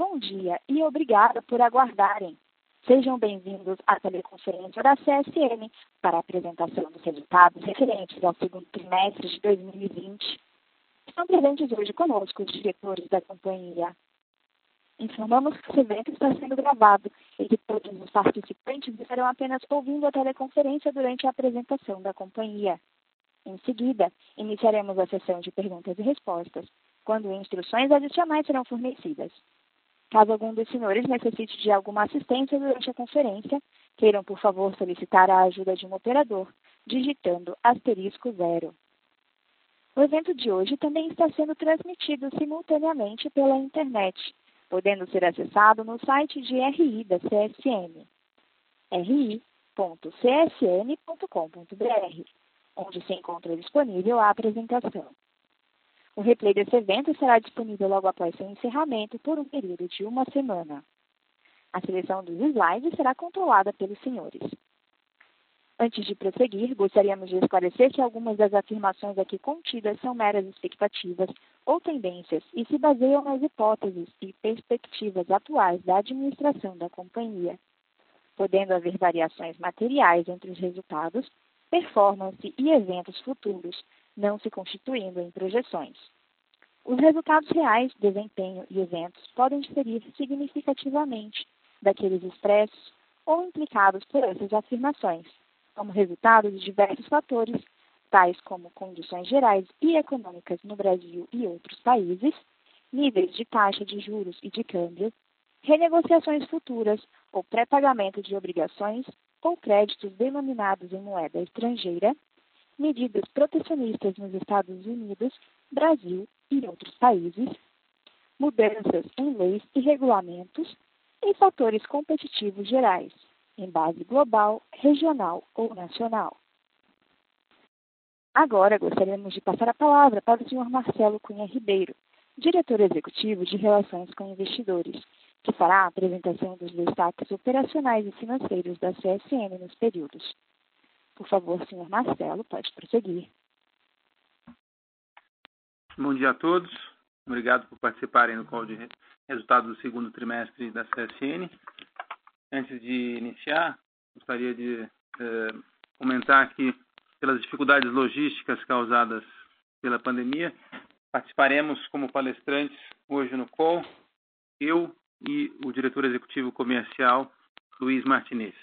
Bom dia e obrigada por aguardarem. Sejam bem-vindos à teleconferência da CSN para a apresentação dos resultados referentes ao segundo trimestre de 2020. Estão presentes hoje conosco os diretores da companhia. Informamos que esse evento está sendo gravado e que todos os participantes estarão apenas ouvindo a teleconferência durante a apresentação da companhia. Em seguida, iniciaremos a sessão de perguntas e respostas, quando instruções adicionais serão fornecidas. Caso algum dos senhores necessite de alguma assistência durante a conferência, queiram, por favor, solicitar a ajuda de um operador, digitando asterisco zero. O evento de hoje também está sendo transmitido simultaneamente pela internet, podendo ser acessado no site de RI da CSN, ri.csn.com.br, onde se encontra disponível a apresentação. O replay desse evento será disponível logo após seu encerramento por um período de uma semana. A seleção dos slides será controlada pelos senhores. Antes de prosseguir, gostaríamos de esclarecer que algumas das afirmações aqui contidas são meras expectativas ou tendências e se baseiam nas hipóteses e perspectivas atuais da administração da companhia, podendo haver variações materiais entre os resultados, performance e eventos futuros, não se constituindo em projeções. Os resultados reais, desempenho e eventos podem diferir significativamente daqueles expressos ou implicados por essas afirmações, como resultado de diversos fatores, tais como condições gerais e econômicas no Brasil e outros países, níveis de taxa de juros e de câmbio, renegociações futuras ou pré-pagamento de obrigações ou créditos denominados em moeda estrangeira, medidas protecionistas nos Estados Unidos, Brasil e outros países, mudanças em leis e regulamentos e fatores competitivos gerais, em base global, regional ou nacional. Agora gostaríamos de passar a palavra para o Sr. Marcelo Cunha Ribeiro, diretor executivo de Relações com Investidores, que fará a apresentação dos destaques operacionais e financeiros da CSN nos períodos. Por favor, senhor Marcelo, pode prosseguir. Bom dia a todos. Obrigado por participarem do call de resultados do segundo trimestre da CSN. Antes de iniciar, gostaria de eh, comentar que, pelas dificuldades logísticas causadas pela pandemia, participaremos como palestrantes hoje no call, eu e o diretor executivo comercial, Luiz Martinez.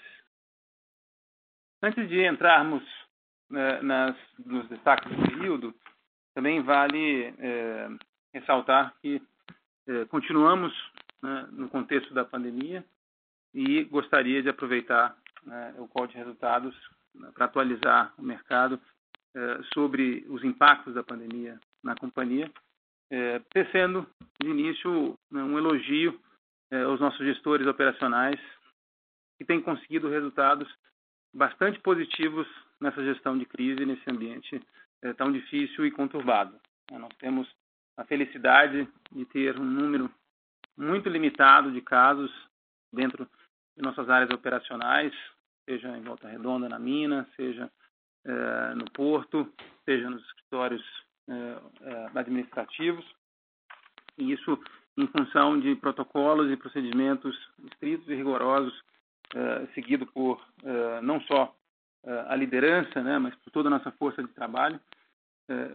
Antes de entrarmos né, nas, nos destaques do período, também vale é, ressaltar que é, continuamos né, no contexto da pandemia e gostaria de aproveitar né, o call de resultados né, para atualizar o mercado é, sobre os impactos da pandemia na companhia, é, tecendo de início né, um elogio é, aos nossos gestores operacionais que têm conseguido resultados bastante positivos nessa gestão de crise, nesse ambiente é, tão difícil e conturbado. É, nós temos a felicidade de ter um número muito limitado de casos dentro de nossas áreas operacionais, seja em Volta Redonda, na mina, seja é, no porto, seja nos escritórios administrativos. E isso em função de protocolos e procedimentos estritos e rigorosos uh, seguido por não só a liderança, né, mas por toda a nossa força de trabalho,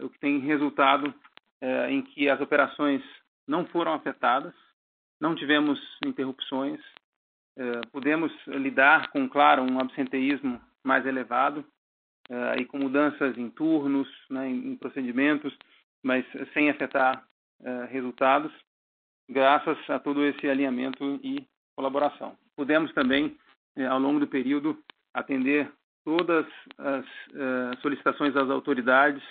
o que tem resultado em que as operações não foram afetadas, não tivemos interrupções, pudemos lidar com, claro, um absenteísmo mais elevado e com mudanças em turnos, né, em, procedimentos, mas sem afetar resultados, graças a todo esse alinhamento e colaboração. Pudemos também ao longo do período, atender todas as uh, solicitações das autoridades,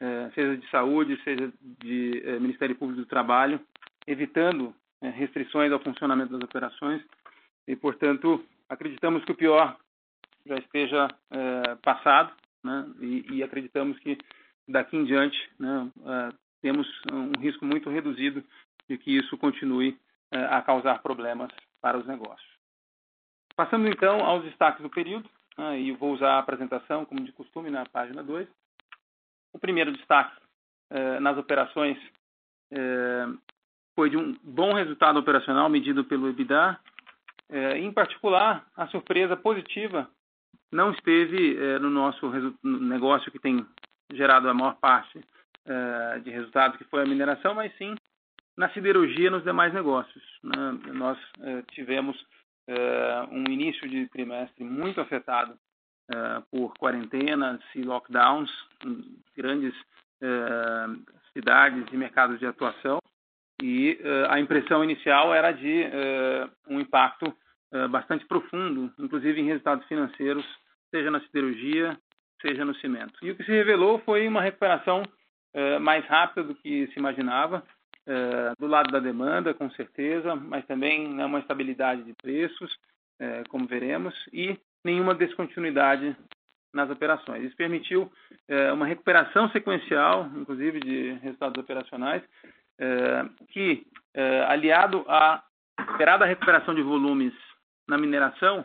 uh, seja de saúde, seja de uh, Ministério Público do Trabalho, evitando restrições ao funcionamento das operações e, portanto, acreditamos que o pior já esteja passado né, e, e, acreditamos que daqui em diante né, temos um risco muito reduzido de que isso continue a causar problemas para os negócios. Passando então aos destaques do período, né, e vou usar a apresentação, como de costume, na página 2. O primeiro destaque eh, nas operações eh, foi de um bom resultado operacional medido pelo EBITDA. Em particular, a surpresa positiva não esteve no nosso negócio que tem gerado a maior parte de resultados, que foi a mineração, mas sim na siderurgia e nos demais negócios. Nós tivemos um início de trimestre muito afetado por quarentenas e lockdowns em grandes cidades e mercados de atuação, e a impressão inicial era de um impacto bastante profundo, inclusive em resultados financeiros, seja na siderurgia, seja no cimento. E o que se revelou foi uma recuperação mais rápida do que se imaginava, do lado da demanda, com certeza, mas também uma estabilidade de preços, como veremos, e nenhuma descontinuidade nas operações. Isso permitiu uma recuperação sequencial, inclusive de resultados operacionais, que, aliado à esperada recuperação de volumes na mineração,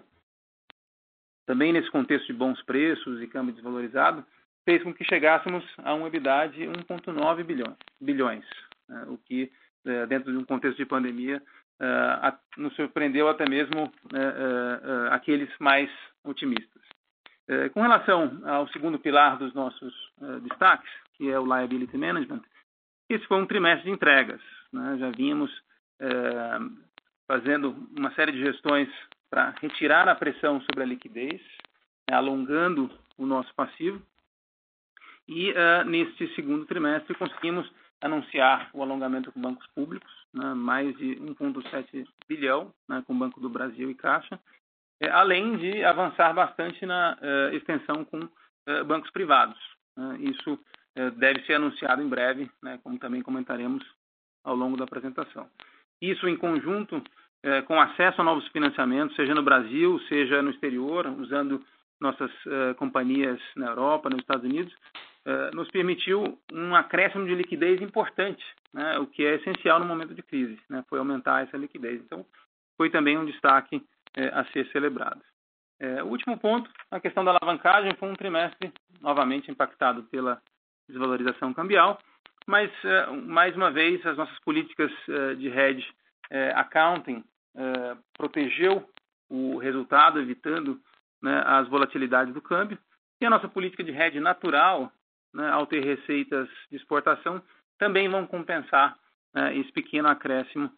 também nesse contexto de bons preços e câmbio desvalorizado, fez com que chegássemos a um EBITDA de 1,9 bilhões, o que, dentro de um contexto de pandemia, nos surpreendeu até mesmo aqueles mais otimistas. Com relação ao segundo pilar dos nossos destaques, que é o Liability Management, esse foi um trimestre de entregas. Já vínhamos fazendo uma série de gestões para retirar a pressão sobre a liquidez, alongando o nosso passivo, e neste segundo trimestre conseguimos anunciar o alongamento com bancos públicos, mais de 1,7 bilhão com o Banco do Brasil e Caixa, além de avançar bastante na extensão com bancos privados. Isso deve ser anunciado em breve, como também comentaremos ao longo da apresentação. Isso em conjunto com acesso a novos financiamentos, seja no Brasil, seja no exterior, usando nossas companhias na Europa, nos Estados Unidos, nos permitiu um acréscimo de liquidez importante, o que é essencial no momento de crise, foi aumentar essa liquidez. Então, foi também um destaque a ser celebrado. O último ponto, a questão da alavancagem, foi um trimestre novamente impactado pela desvalorização cambial, mas, mais uma vez, as nossas políticas de hedge accounting protegeu o resultado, evitando as volatilidades do câmbio, e a nossa política de hedge natural, ao ter receitas de exportação, também vão compensar esse pequeno acréscimo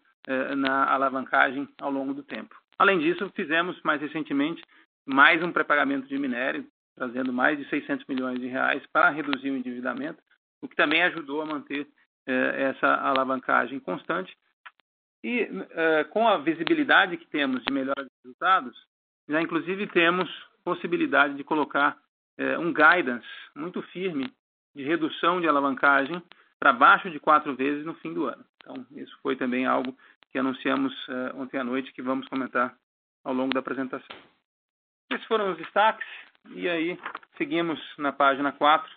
na alavancagem ao longo do tempo. Além disso, fizemos mais recentemente mais um pré-pagamento de minério, trazendo mais de 600 milhões de reais para reduzir o endividamento, o que também ajudou a manter essa alavancagem constante. E com a visibilidade que temos de melhora de resultados, já inclusive temos possibilidade de colocar um guidance muito firme de redução de alavancagem para baixo de quatro vezes no fim do ano. Então, isso foi também algo que anunciamos ontem à noite, que vamos comentar ao longo da apresentação. Esses foram os destaques, e aí seguimos na página 4,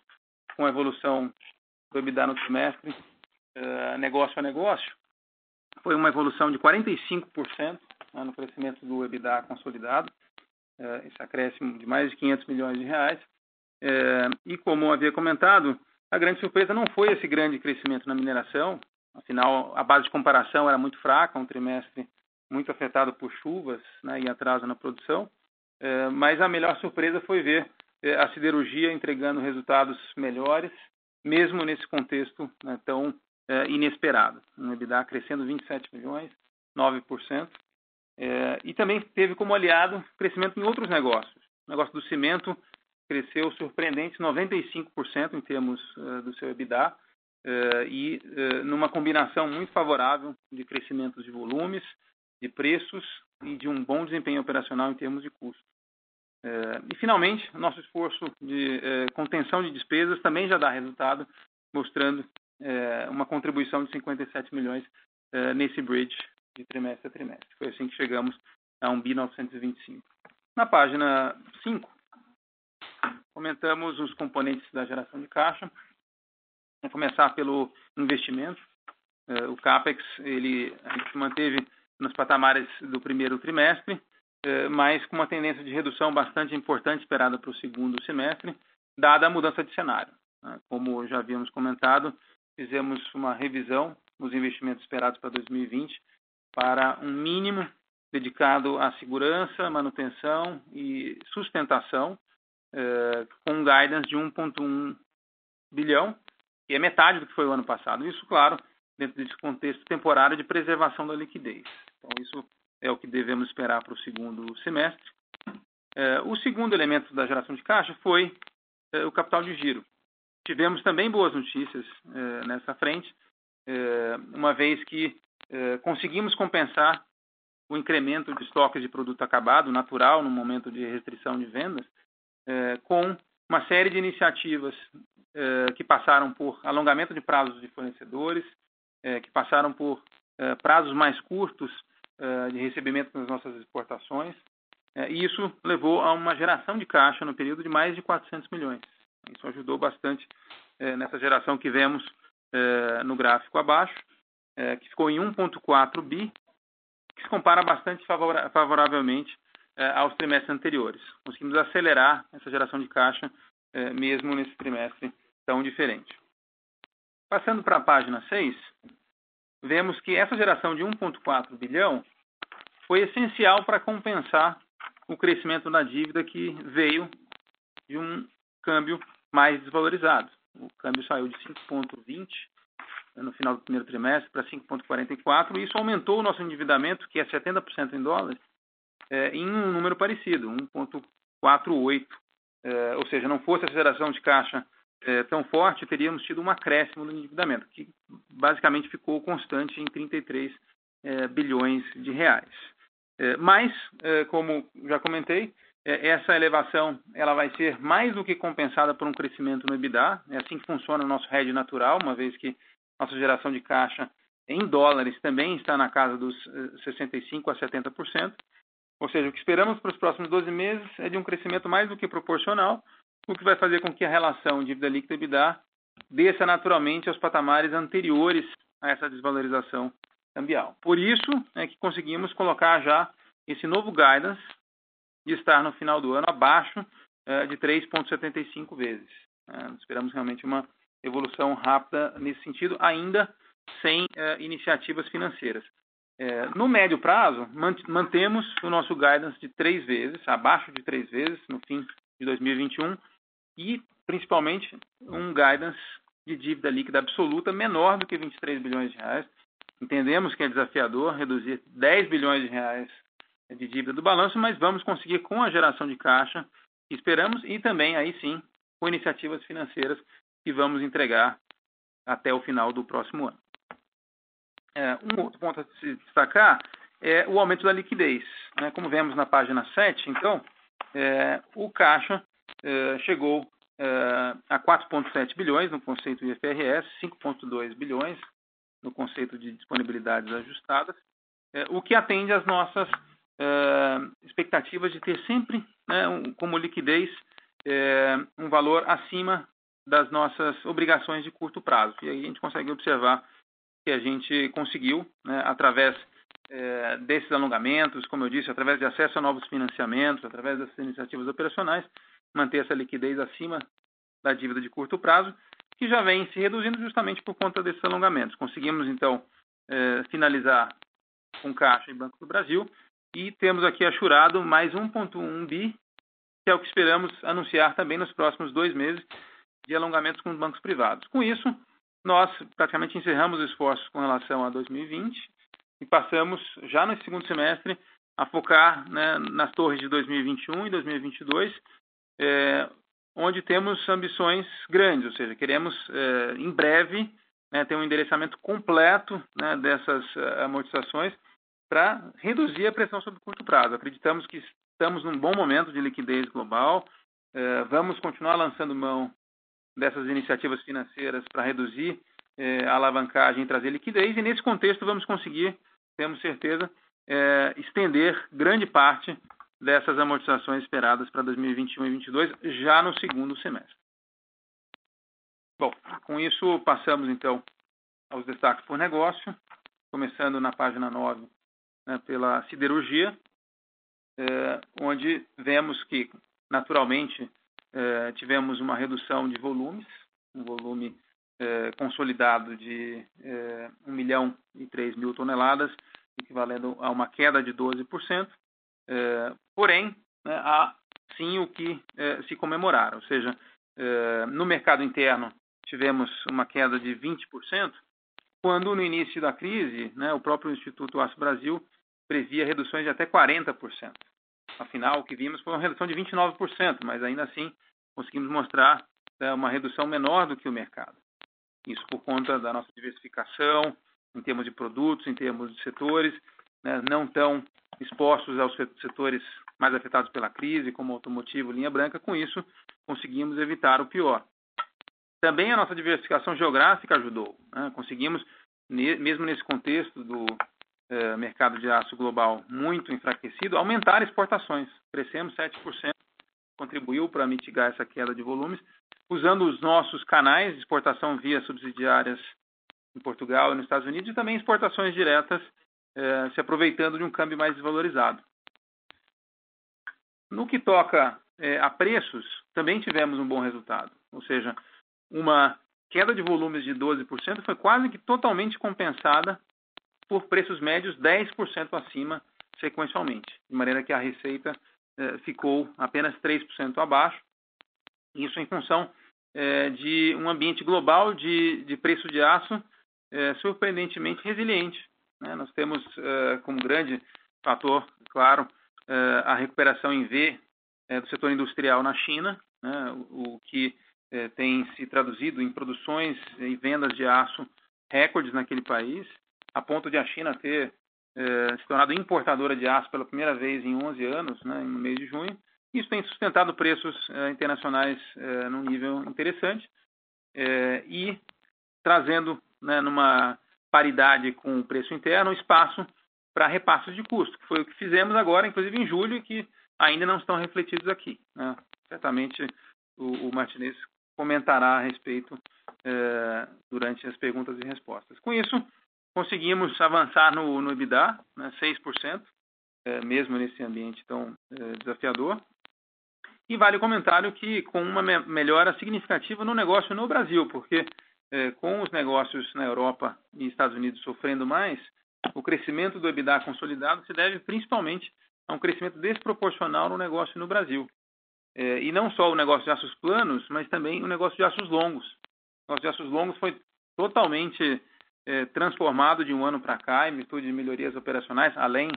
com a evolução do EBITDA no trimestre, negócio a negócio. Foi uma evolução de 45% no crescimento do EBITDA consolidado, esse acréscimo de mais de 500 milhões de reais. E como havia comentado, a grande surpresa não foi esse grande crescimento na mineração, afinal, a base de comparação era muito fraca, um trimestre muito afetado por chuvas e atraso na produção, mas a melhor surpresa foi ver a siderurgia entregando resultados melhores, mesmo nesse contexto tão inesperado. Um EBITDA crescendo 27 milhões, 9%, e também teve como aliado crescimento em outros negócios. O negócio do cimento cresceu surpreendentes 95% em termos do seu EBITDA, e numa combinação muito favorável de crescimentos de volumes, de preços e de um bom desempenho operacional em termos de custo. E, finalmente, nosso esforço de contenção de despesas também já dá resultado, mostrando uma contribuição de 57 milhões nesse bridge de trimestre a trimestre. Foi assim que chegamos a 1.925 bilhão. Na página 5, comentamos os componentes da geração de caixa. Vamos começar pelo investimento. O CAPEX, ele se manteve nos patamares do primeiro trimestre, mas com uma tendência de redução bastante importante esperada para o segundo semestre, dada a mudança de cenário. Como já havíamos comentado, fizemos uma revisão os investimentos esperados para 2020 para um mínimo dedicado à segurança, manutenção e sustentação, eh, com um guidance de 1,1 bilhão, que é metade do que foi o ano passado. Isso, claro, dentro desse contexto temporário de preservação da liquidez. Então, isso é o que devemos esperar para o segundo semestre. Eh, o segundo elemento da geração de caixa foi eh, o capital de giro. Tivemos também boas notícias nessa frente, uma vez que conseguimos compensar o incremento de estoques de produto acabado, natural, no momento de restrição de vendas, é, com uma série de iniciativas é, que passaram por alongamento de prazos de fornecedores, é, que passaram por prazos mais curtos de recebimento das nossas exportações, e isso levou a uma geração de caixa no período de mais de 400 milhões. Isso ajudou bastante nessa geração que vemos no gráfico abaixo, que ficou em 1,4 bi, que se compara bastante favoravelmente eh, aos trimestres anteriores. Conseguimos acelerar essa geração de caixa eh, mesmo nesse trimestre tão diferente. Passando para a página 6, vemos que essa geração de 1,4 bilhão foi essencial para compensar o crescimento da dívida que veio de um câmbio mais desvalorizado. O câmbio saiu de 5,20 no final do primeiro trimestre para 5,44, e isso aumentou o nosso endividamento, que é 70% em dólares, é, em um número parecido, 1,48. É, ou seja, não fosse a aceleração de caixa é, tão forte, teríamos tido um acréscimo no endividamento, que basicamente ficou constante em 33 é, bilhões de reais. É, mas, é, como já comentei, essa elevação ela vai ser mais do que compensada por um crescimento no EBITDA. É assim que funciona o nosso hedge natural, uma vez que nossa geração de caixa em dólares também está na casa dos 65% a 70%. Ou seja, o que esperamos para os próximos 12 meses é de um crescimento mais do que proporcional, o que vai fazer com que a relação dívida líquida EBITDA desça naturalmente aos patamares anteriores a essa desvalorização cambial. Por isso é que conseguimos colocar já esse novo guidance de estar no final do ano abaixo é, de 3,75 vezes. É, esperamos realmente uma evolução rápida nesse sentido, ainda sem é, iniciativas financeiras. É, no médio prazo, mantemos o nosso guidance de três vezes, abaixo de três vezes, no fim de 2021, e principalmente um guidance de dívida líquida absoluta menor do que 23 bilhões de reais. Entendemos que é desafiador reduzir 10 bilhões de reais de dívida do balanço, mas vamos conseguir com a geração de caixa que esperamos e também, aí sim, com iniciativas financeiras que vamos entregar até o final do próximo ano. É, um outro ponto a se destacar é o aumento da liquidez. Né? Como vemos na página 7, então, é, o caixa é, chegou é, a 4,7 bilhões no conceito IFRS, 5,2 bilhões no conceito de disponibilidades ajustadas, é, o que atende às nossas é, expectativas de ter sempre né, um, como liquidez um valor acima das nossas obrigações de curto prazo. E aí a gente consegue observar que a gente conseguiu, né, através é, desses alongamentos, como eu disse, através de acesso a novos financiamentos, através dessas iniciativas operacionais, manter essa liquidez acima da dívida de curto prazo, que já vem se reduzindo justamente por conta desses alongamentos. Conseguimos, então, é, finalizar com Caixa e Banco do Brasil e temos aqui achurado mais 1,1 bi, que é o que esperamos anunciar também nos próximos dois meses, de alongamentos com bancos privados. Com isso, nós praticamente encerramos os esforços com relação a 2020 e passamos, já no segundo semestre, a focar né, nas torres de 2021 e 2022, é, onde temos ambições grandes, ou seja, queremos é, em breve né, ter um endereçamento completo né, dessas uh, amortizações para reduzir a pressão sobre curto prazo. Acreditamos que estamos num bom momento de liquidez global, é, vamos continuar lançando mão dessas iniciativas financeiras para reduzir eh, a alavancagem e trazer liquidez, e nesse contexto vamos conseguir, temos certeza, eh, estender grande parte dessas amortizações esperadas para 2021 e 2022 já no segundo semestre. Bom, com isso passamos então aos destaques por negócio, começando na página 9 né, pela siderurgia, eh, onde vemos que, naturalmente, é, tivemos uma redução de volumes, um volume eh, consolidado de eh, 1 milhão e 3 mil toneladas, equivalendo a uma queda de 12%. Eh, porém, né, há sim o que eh, se comemorar, ou seja, eh, no mercado interno tivemos uma queda de 20%, quando no início da crise, né, o próprio Instituto Aço Brasil previa reduções de até 40%. Afinal, o que vimos foi uma redução de 29%, mas ainda assim conseguimos mostrar né, uma redução menor do que o mercado. Isso por conta da nossa diversificação em termos de produtos, em termos de setores, né, não tão expostos aos setores mais afetados pela crise, como automotivo, linha branca. Com isso, conseguimos evitar o pior. Também a nossa diversificação geográfica ajudou. Né? Conseguimos, mesmo nesse contexto do eh, mercado de aço global muito enfraquecido, aumentar exportações. Crescemos 7%, contribuiu para mitigar essa queda de volumes, usando os nossos canais de exportação via subsidiárias em Portugal e nos Estados Unidos e também exportações diretas, eh, se aproveitando de um câmbio mais desvalorizado. No que toca eh, a preços, também tivemos um bom resultado, ou seja, uma queda de volumes de 12% foi quase que totalmente compensada por preços médios 10% acima sequencialmente, de maneira que a receita eh, ficou apenas 3% abaixo, isso em função eh, de um ambiente global de, de preço de aço eh, surpreendentemente resiliente. Né? Nós temos como grande fator, claro, a recuperação em V do setor industrial na China, né? o, o que tem se traduzido em produções e vendas de aço recordes naquele país, a ponto de a China ter eh, se tornado importadora de aço pela primeira vez em 11 anos, né, no mês de junho. Isso tem sustentado preços eh, internacionais eh, num nível interessante e trazendo né, numa paridade com o preço interno espaço para repassos de custo, que foi o que fizemos agora, inclusive em julho, e que ainda não estão refletidos aqui. Né? Certamente o, o Martinez comentará a respeito durante as perguntas e respostas. Com isso, conseguimos avançar no, no EBITDA, né, 6%, eh, mesmo nesse ambiente tão eh, desafiador. E vale o comentário que com uma me melhora significativa no negócio no Brasil, porque com os negócios na Europa e Estados Unidos sofrendo mais, o crescimento do EBITDA consolidado se deve principalmente a um crescimento desproporcional no negócio no Brasil. É, e não só o negócio de aços planos, mas também o negócio de aços longos. O negócio de aços longos foi totalmente é, transformado de um ano para cá em virtude de melhorias operacionais, além,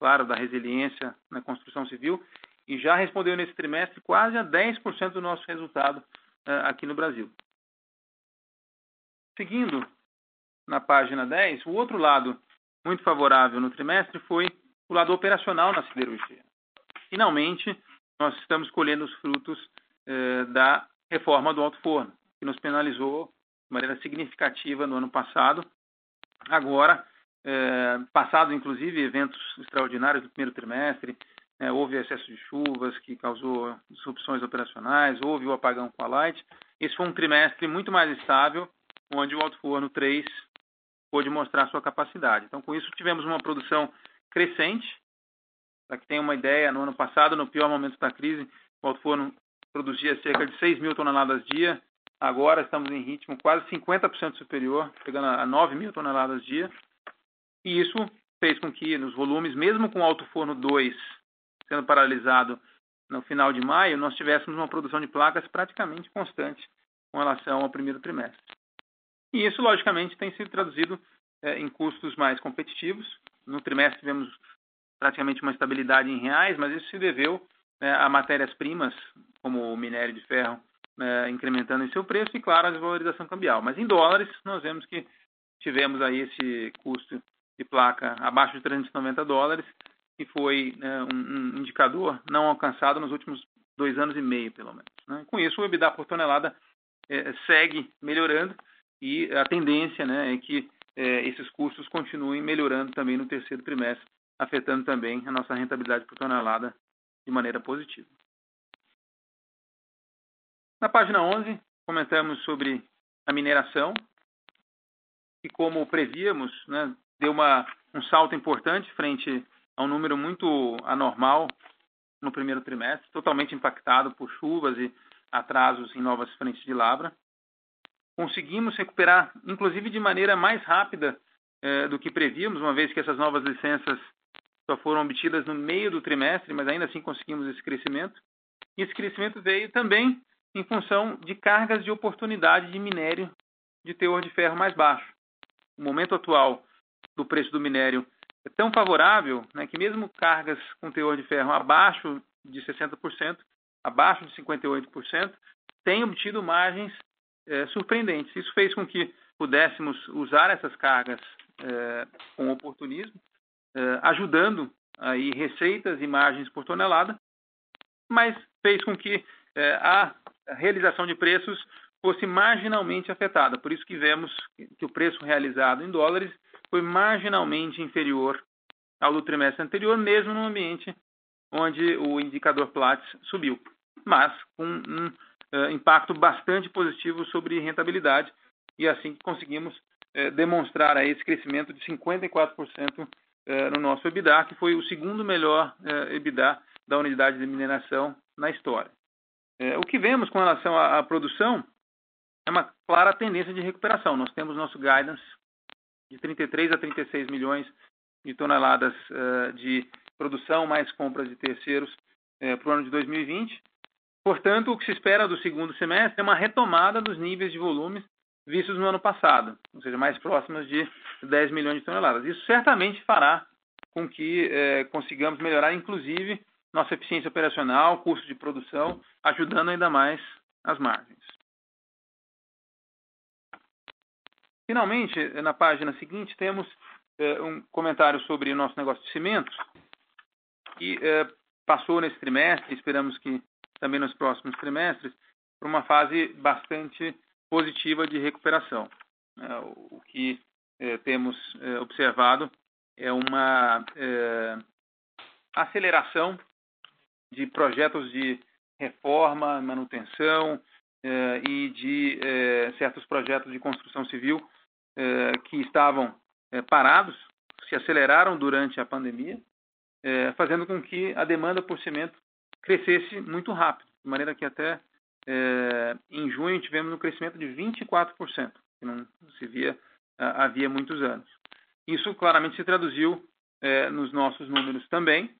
claro, da resiliência na construção civil, e já respondeu nesse trimestre quase a 10% do nosso resultado é, aqui no Brasil. Seguindo na página 10, o outro lado muito favorável no trimestre foi o lado operacional na siderurgia. Finalmente, nós estamos colhendo os frutos eh, da reforma do alto forno, que nos penalizou de maneira significativa no ano passado. Agora, eh, passado inclusive eventos extraordinários do primeiro trimestre, eh, houve excesso de chuvas que causou disrupções operacionais, houve o apagão com a Light. Esse foi um trimestre muito mais estável, onde o alto forno 3 pôde mostrar sua capacidade. Então, com isso, tivemos uma produção crescente, para que tenha uma ideia, no ano passado, no pior momento da crise, o Alto Forno produzia cerca de 6 mil toneladas dia. Agora estamos em ritmo quase 50% superior, chegando a 9 mil toneladas dia. E isso fez com que, nos volumes, mesmo com o Alto Forno 2 sendo paralisado no final de maio, nós tivéssemos uma produção de placas praticamente constante com relação ao primeiro trimestre. E isso, logicamente, tem sido traduzido é, em custos mais competitivos. No trimestre tivemos praticamente uma estabilidade em reais, mas isso se deveu né, a matérias-primas, como o minério de ferro, né, incrementando em seu preço e, claro, a desvalorização cambial. Mas em dólares, nós vemos que tivemos aí esse custo de placa abaixo de 390 dólares, que foi né, um, um, indicador não alcançado nos últimos dois anos e meio, pelo menos. Né? Com isso, o EBITDA por tonelada é, segue melhorando e a tendência né, é que é, esses custos continuem melhorando também no terceiro trimestre afetando também a nossa rentabilidade por tonelada de maneira positiva. Na página 11, comentamos sobre a mineração, que como prevíamos, né, deu uma, um salto importante frente a um número muito anormal no primeiro trimestre, totalmente impactado por chuvas e atrasos em novas frentes de lavra. conseguimos recuperar, inclusive de maneira mais rápida eh, do que prevíamos, uma vez que essas novas licenças só foram obtidas no meio do trimestre, mas ainda assim conseguimos esse crescimento. E esse crescimento veio também em função de cargas de oportunidade de minério de teor de ferro mais baixo. O momento atual do preço do minério é tão favorável né, que mesmo cargas com teor de ferro abaixo de 60%, abaixo de 58%, têm obtido margens é, surpreendentes. Isso fez com que pudéssemos usar essas cargas é, com oportunismo, é, ajudando aí receitas e margens por tonelada, mas fez com que é, a realização de preços fosse marginalmente afetada. Por isso que vemos que o preço realizado em dólares foi marginalmente inferior ao do trimestre anterior, mesmo no ambiente onde o indicador Platts subiu, mas com um uh, impacto bastante positivo sobre rentabilidade e assim conseguimos uh, demonstrar aí esse crescimento de 54% uh, eh, no nosso EBITDA, que foi o segundo melhor EBITDA da unidade de mineração na história. O que vemos com relação à, à produção é uma clara tendência de recuperação. Nós temos nosso guidance de 33 a 36 milhões de toneladas uh, de produção mais compras de terceiros uh, para o ano de 2020. Portanto, o que se espera do segundo semestre é uma retomada dos níveis de volumes vistos no ano passado, ou seja, mais próximos de 10 milhões de toneladas. Isso certamente fará com que uh, consigamos melhorar, inclusive, nossa eficiência operacional, custo de produção, ajudando ainda mais as margens. Finalmente, na página seguinte, temos eh, um comentário sobre o nosso negócio de cimentos, que eh, passou nesse trimestre, esperamos que também nos próximos trimestres, por uma fase bastante positiva de recuperação. É, o que eh, temos observado é uma aceleração de projetos de reforma, manutenção e de certos projetos de construção civil eh, que estavam eh, parados se aceleraram durante a pandemia, eh, fazendo com que a demanda por cimento crescesse muito rápido, de maneira que até em junho tivemos um crescimento de 24%, que não se via havia muitos anos. Isso claramente se traduziu nos nossos números também,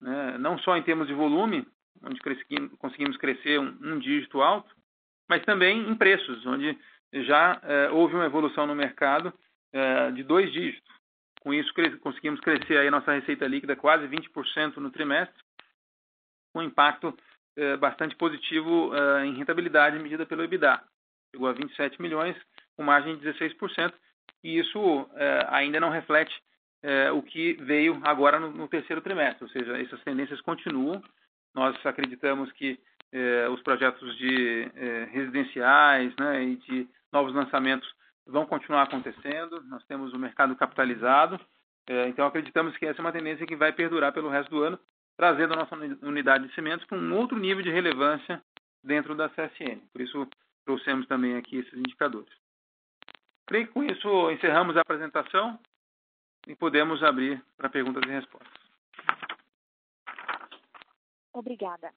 né, não só em termos de volume, onde conseguimos crescer um, um dígito alto, mas também em preços, onde já é, houve uma evolução no mercado é, de dois dígitos. Com isso, cres conseguimos crescer aí nossa receita líquida quase 20% no trimestre, com impacto é, bastante positivo em rentabilidade medida pelo EBITDA. Chegou a 27 milhões, com margem de 16%, e isso ainda não reflete é, o que veio agora no, no terceiro trimestre, ou seja, essas tendências continuam. Nós acreditamos que os projetos de residenciais né, e de novos lançamentos vão continuar acontecendo, nós temos o mercado capitalizado, é, então acreditamos que essa é uma tendência que vai perdurar pelo resto do ano, trazendo a nossa unidade de cimentos para um outro nível de relevância dentro da CSN. Por isso, trouxemos também aqui esses indicadores. Creio que com isso encerramos a apresentação e podemos abrir para perguntas e respostas. Obrigada.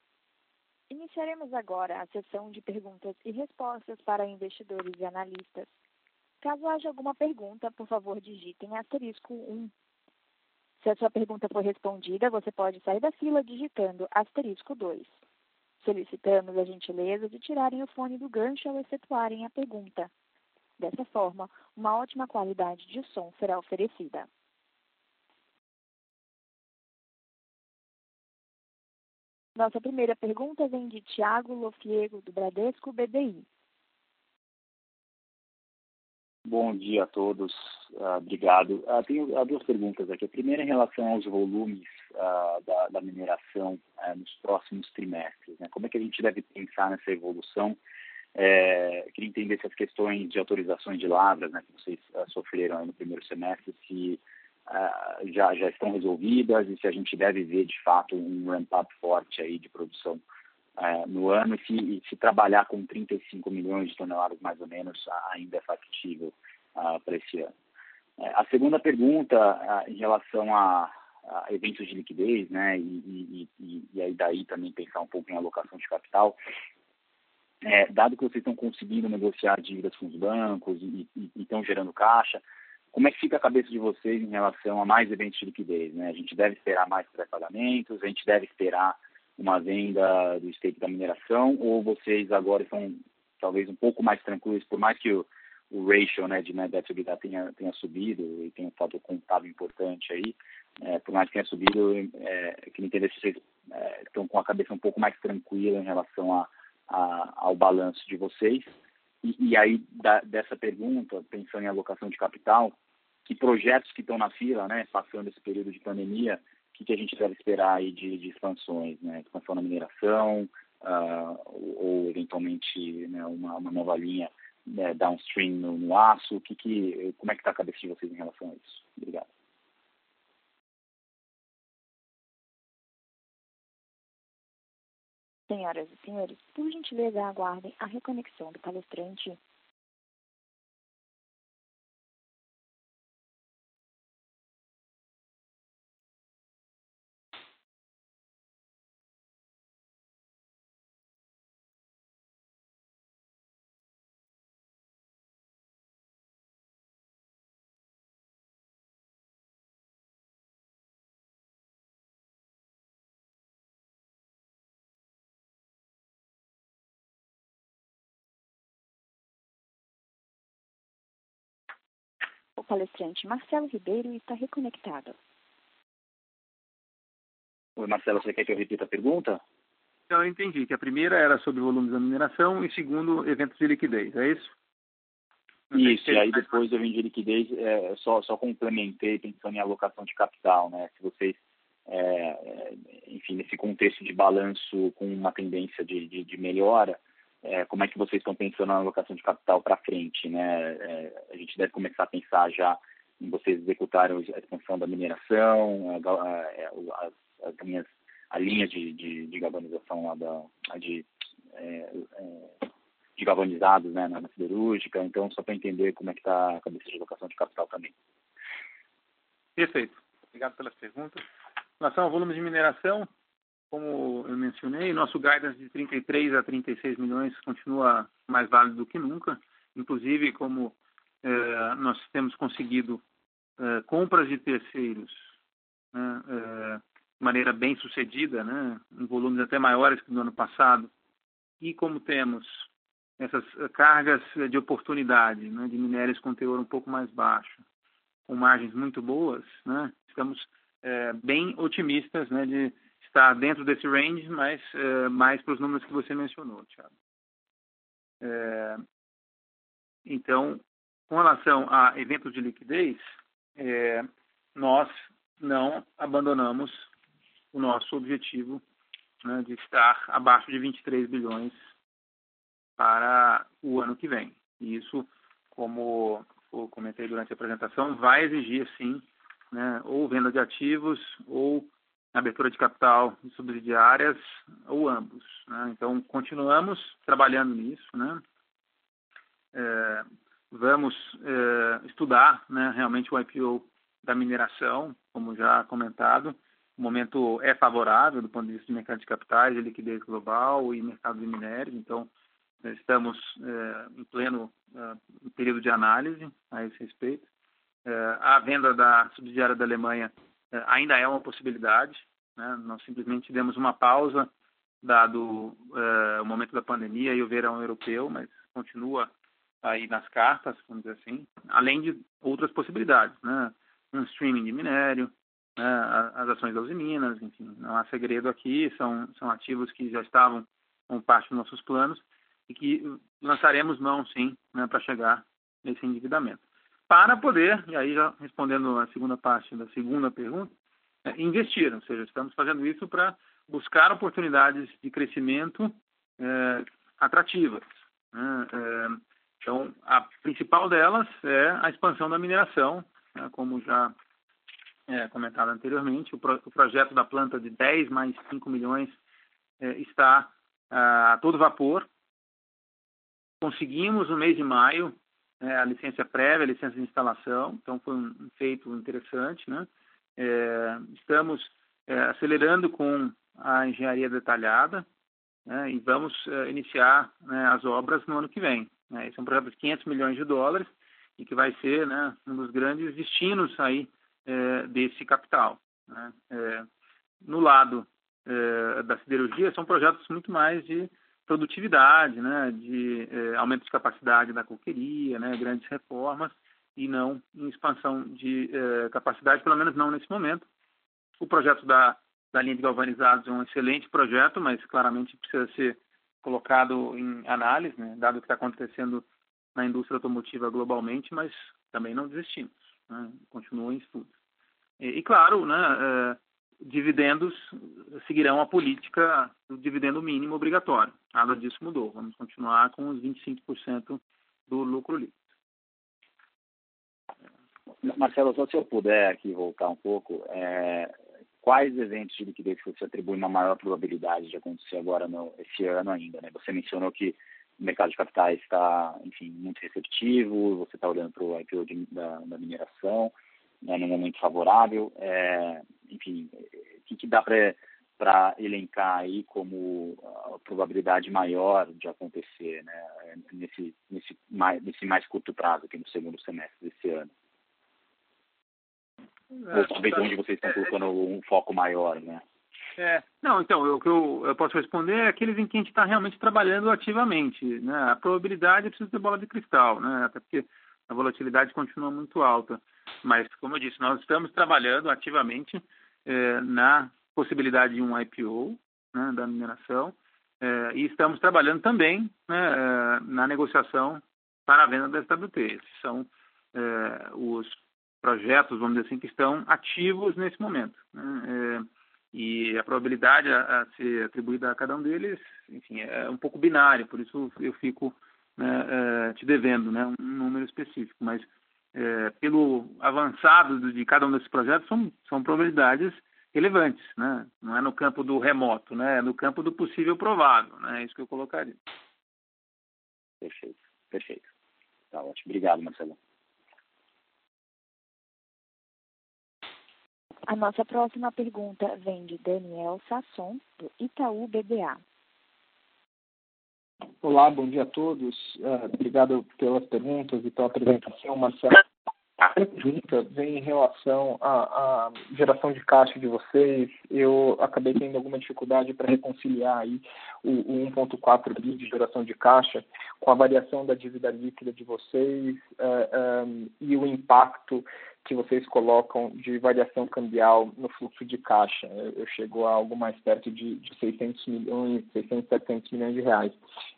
Iniciaremos agora a sessão de perguntas e respostas para investidores e analistas. Caso haja alguma pergunta, por favor, digitem asterisco 1. Se a sua pergunta for respondida, você pode sair da fila digitando asterisco 2. Solicitamos a gentileza de tirarem o fone do gancho ao efetuarem a pergunta. Dessa forma, uma ótima qualidade de som será oferecida. Nossa primeira pergunta vem de Tiago Lofiego, do Bradesco BBI. Bom dia a todos, uh, obrigado. Uh, tenho uh, duas perguntas aqui. A primeira em relação aos volumes da, da, mineração nos próximos trimestres. Né? Como é que a gente deve pensar nessa evolução? É, queria entender se as questões de autorizações de lavras né, que vocês sofreram no primeiro semestre, se uh, já, já estão resolvidas e se a gente deve ver, de fato, um ramp-up forte aí de produção uh, no ano e se, e se, trabalhar com 35 milhões de toneladas, mais ou menos, ainda é factível uh, para esse ano. a segunda pergunta, em relação a, a, eventos de liquidez, né, e, e, e, e aí daí também pensar um pouco em alocação de capital, é, dado que vocês estão conseguindo negociar dívidas com os bancos e, estão gerando caixa, como é que fica a cabeça de vocês em relação a mais eventos de liquidez? Né? A gente deve esperar mais pré-pagamentos, a gente deve esperar uma venda do stake da mineração, ou vocês agora estão talvez um pouco mais tranquilos, por mais que o, o ratio né, de net debt tenha, tenha subido e tem um fator contábil importante aí, é, por mais que tenha subido, é, queria entender se vocês é, estão com a cabeça um pouco mais tranquila em relação a, a, ao balanço de vocês. E, e aí, da, dessa pergunta, pensando em alocação de capital, que projetos que estão na fila, né, passando esse período de pandemia, o que, que a gente deve esperar aí de, de expansões, né, expansão na mineração, uh, ou, ou, eventualmente né, uma, uma nova linha né, downstream no, no aço, que, que, como é que está a cabeça de vocês em relação a isso? Obrigado. Senhoras e senhores, por gentileza aguardem a reconexão do palestrante O palestrante Marcelo Ribeiro está reconectado. Oi, Marcelo, você quer que eu repita a pergunta? Então, eu entendi que a primeira era sobre volumes da mineração e segundo, eventos de liquidez, é isso? Isso, e aí depois do evento de liquidez, é, só, só complementei pensando em alocação de capital, né? Se vocês, é, é enfim, nesse contexto de balanço com uma tendência de, de, de melhora, é, como é que vocês estão pensando na alocação de capital para frente, né? É, a gente deve começar a pensar já em vocês executarem a expansão da mineração, a, a, as, as linhas, a linha de, de, de galvanização lá da, de, é, é, de galvanizados né, na siderúrgica, então só para entender como é que está a cabeça de alocação de capital também. Perfeito. Obrigado pelas perguntas. Em relação ao volume de mineração, como eu mencionei, nosso guidance de 33 a 36 milhões continua mais válido do que nunca. Inclusive, como eh, nós temos conseguido eh, compras de terceiros né, eh, de maneira bem sucedida, né, em volumes até maiores que no ano passado, e como temos essas cargas de oportunidade né, de minérios com teor um pouco mais baixo, com margens muito boas, né, estamos bem otimistas né, de está dentro desse range, mas é, mais para os números que você mencionou, Thiago. É, então, com relação a eventos de liquidez, é, nós não abandonamos o nosso objetivo né, de estar abaixo de 23 bilhões para o ano que vem. E isso, como eu comentei durante a apresentação, vai exigir, sim, né, ou venda de ativos ou abertura de capital subsidiárias ou ambos. Né? Então, continuamos trabalhando nisso. Né? É, vamos é, estudar né, realmente o IPO da mineração, como já comentado. O momento é favorável do ponto de vista de mercado de capitais, de liquidez global e mercado de minérios. Então, estamos é, em pleno é, período de análise a esse respeito. É, a venda da subsidiária da Alemanha ainda é uma possibilidade. Né? Nós simplesmente demos uma pausa, dado é, o momento da pandemia e o verão europeu, mas continua aí nas cartas, vamos dizer assim, além de outras possibilidades, né? um streaming de minério, né? as ações da Usiminas, enfim, não há segredo aqui, são, são ativos que já estavam com parte dos nossos planos e que lançaremos mão, sim, né, para chegar nesse endividamento para poder, e aí já respondendo a segunda parte da segunda pergunta, é, investir, ou seja, estamos fazendo isso para buscar oportunidades de crescimento é, atrativas. Né? É, então, a principal delas é a expansão da mineração, né? como já é, comentado anteriormente, o, pro, o, projeto da planta de 10 mais 5 milhões é, está a todo vapor. Conseguimos no mês de maio né, a licença prévia, a licença de instalação, então foi um feito interessante. Né? É, estamos é, acelerando com a engenharia detalhada, né, e vamos uh, iniciar né, as obras no ano que vem. Né? Esse é um projeto de 500 milhões de dólares e que vai ser né, um dos grandes destinos aí é, desse capital. Né? É, no lado é, da siderurgia, são projetos muito mais de produtividade, né, de é, aumento de capacidade da coqueria, né, grandes reformas, e não em expansão de é, capacidade, pelo menos não nesse momento. O projeto da, da linha de galvanizados é um excelente projeto, mas claramente precisa ser colocado em análise, né, dado o que está acontecendo na indústria automotiva globalmente, mas também não desistimos, né, continua em estudo. E, e claro, né, é, dividendos seguirão a política do dividendo mínimo obrigatório. Nada disso mudou. Vamos continuar com os 25% do lucro líquido. Marcelo, só se eu puder aqui voltar um pouco, é, quais eventos de liquidez que você atribui uma maior probabilidade de acontecer agora no, esse ano ainda? Né? Você mencionou que o mercado de capitais está, enfim, muito receptivo, você está olhando para o IPO de, da, da, mineração, né, num momento favorável. É, enfim, o que, que dá para elencar aí como a probabilidade maior de acontecer né, nesse, nesse, mais, nesse mais curto prazo, aqui no segundo semestre desse ano? É, Ou talvez onde vocês estão é, colocando um foco maior, né? É, não, então, o que eu, eu, posso responder é aqueles em que a gente está realmente trabalhando ativamente. Né? A probabilidade é preciso ter bola de cristal, né? até porque a volatilidade continua muito alta. Mas, como eu disse, nós estamos trabalhando ativamente é, na possibilidade de um IPO né, da mineração é, e estamos trabalhando também né, é, na negociação para a venda da SWT. Esses são os projetos, vamos dizer assim, que estão ativos nesse momento. Né? E a probabilidade a, a, ser atribuída a cada um deles, enfim, é um pouco binário, por isso eu fico né, é, te devendo né, um número específico, mas é, pelo avançado de cada um desses projetos são, são probabilidades relevantes, né? não é no campo do remoto, né? é no campo do possível provável, né? é isso que eu colocaria. Perfeito, perfeito. Tá ótimo. Obrigado, Marcelo. A nossa próxima pergunta vem de Daniel Sasson, do Itaú BBA. Olá, bom dia a todos. Uh, obrigado pelas perguntas e pela apresentação, Marcelo. A pergunta vem em relação à, à, geração de caixa de vocês. Eu acabei tendo alguma dificuldade para reconciliar aí o, o 1,4 bi de geração de caixa com a variação da dívida líquida de vocês uh, um, e o impacto que vocês colocam de variação cambial no fluxo de caixa. Eu chego a algo mais perto de, de 600 milhões, 600, 700 milhões de reais.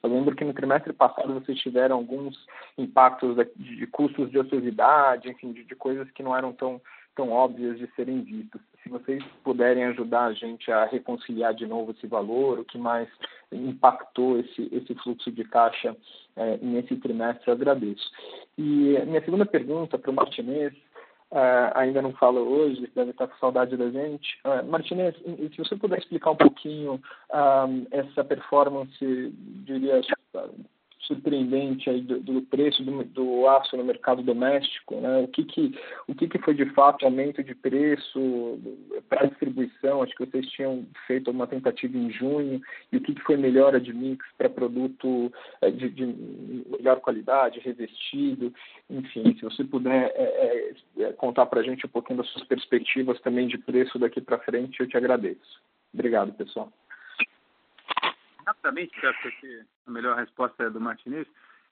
Eu lembro que no trimestre passado vocês tiveram alguns impactos de, de custos de ociosidade, enfim, de, de coisas que não eram tão tão óbvias de serem vistas. Se vocês puderem ajudar a gente a reconciliar de novo esse valor, o que mais impactou esse, esse fluxo de caixa é, nesse trimestre, eu agradeço. E minha segunda pergunta para o Martinez Uh, ainda não fala hoje, deve estar com saudade da gente. Uh, Martinez, se você puder explicar um pouquinho uh, essa performance, diria, surpreendente aí do, do preço do, do, aço no mercado doméstico, né? O que que o que que foi de fato aumento de preço para distribuição? Acho que vocês tinham feito uma tentativa em junho e o que que foi melhora de mix para produto eh, de, de, melhor qualidade, revestido, enfim, se você puder é, é, contar para a gente um pouquinho das suas perspectivas também de preço daqui para frente, eu te agradeço. Obrigado, pessoal rapidamente, acho que a melhor resposta é do Martinez,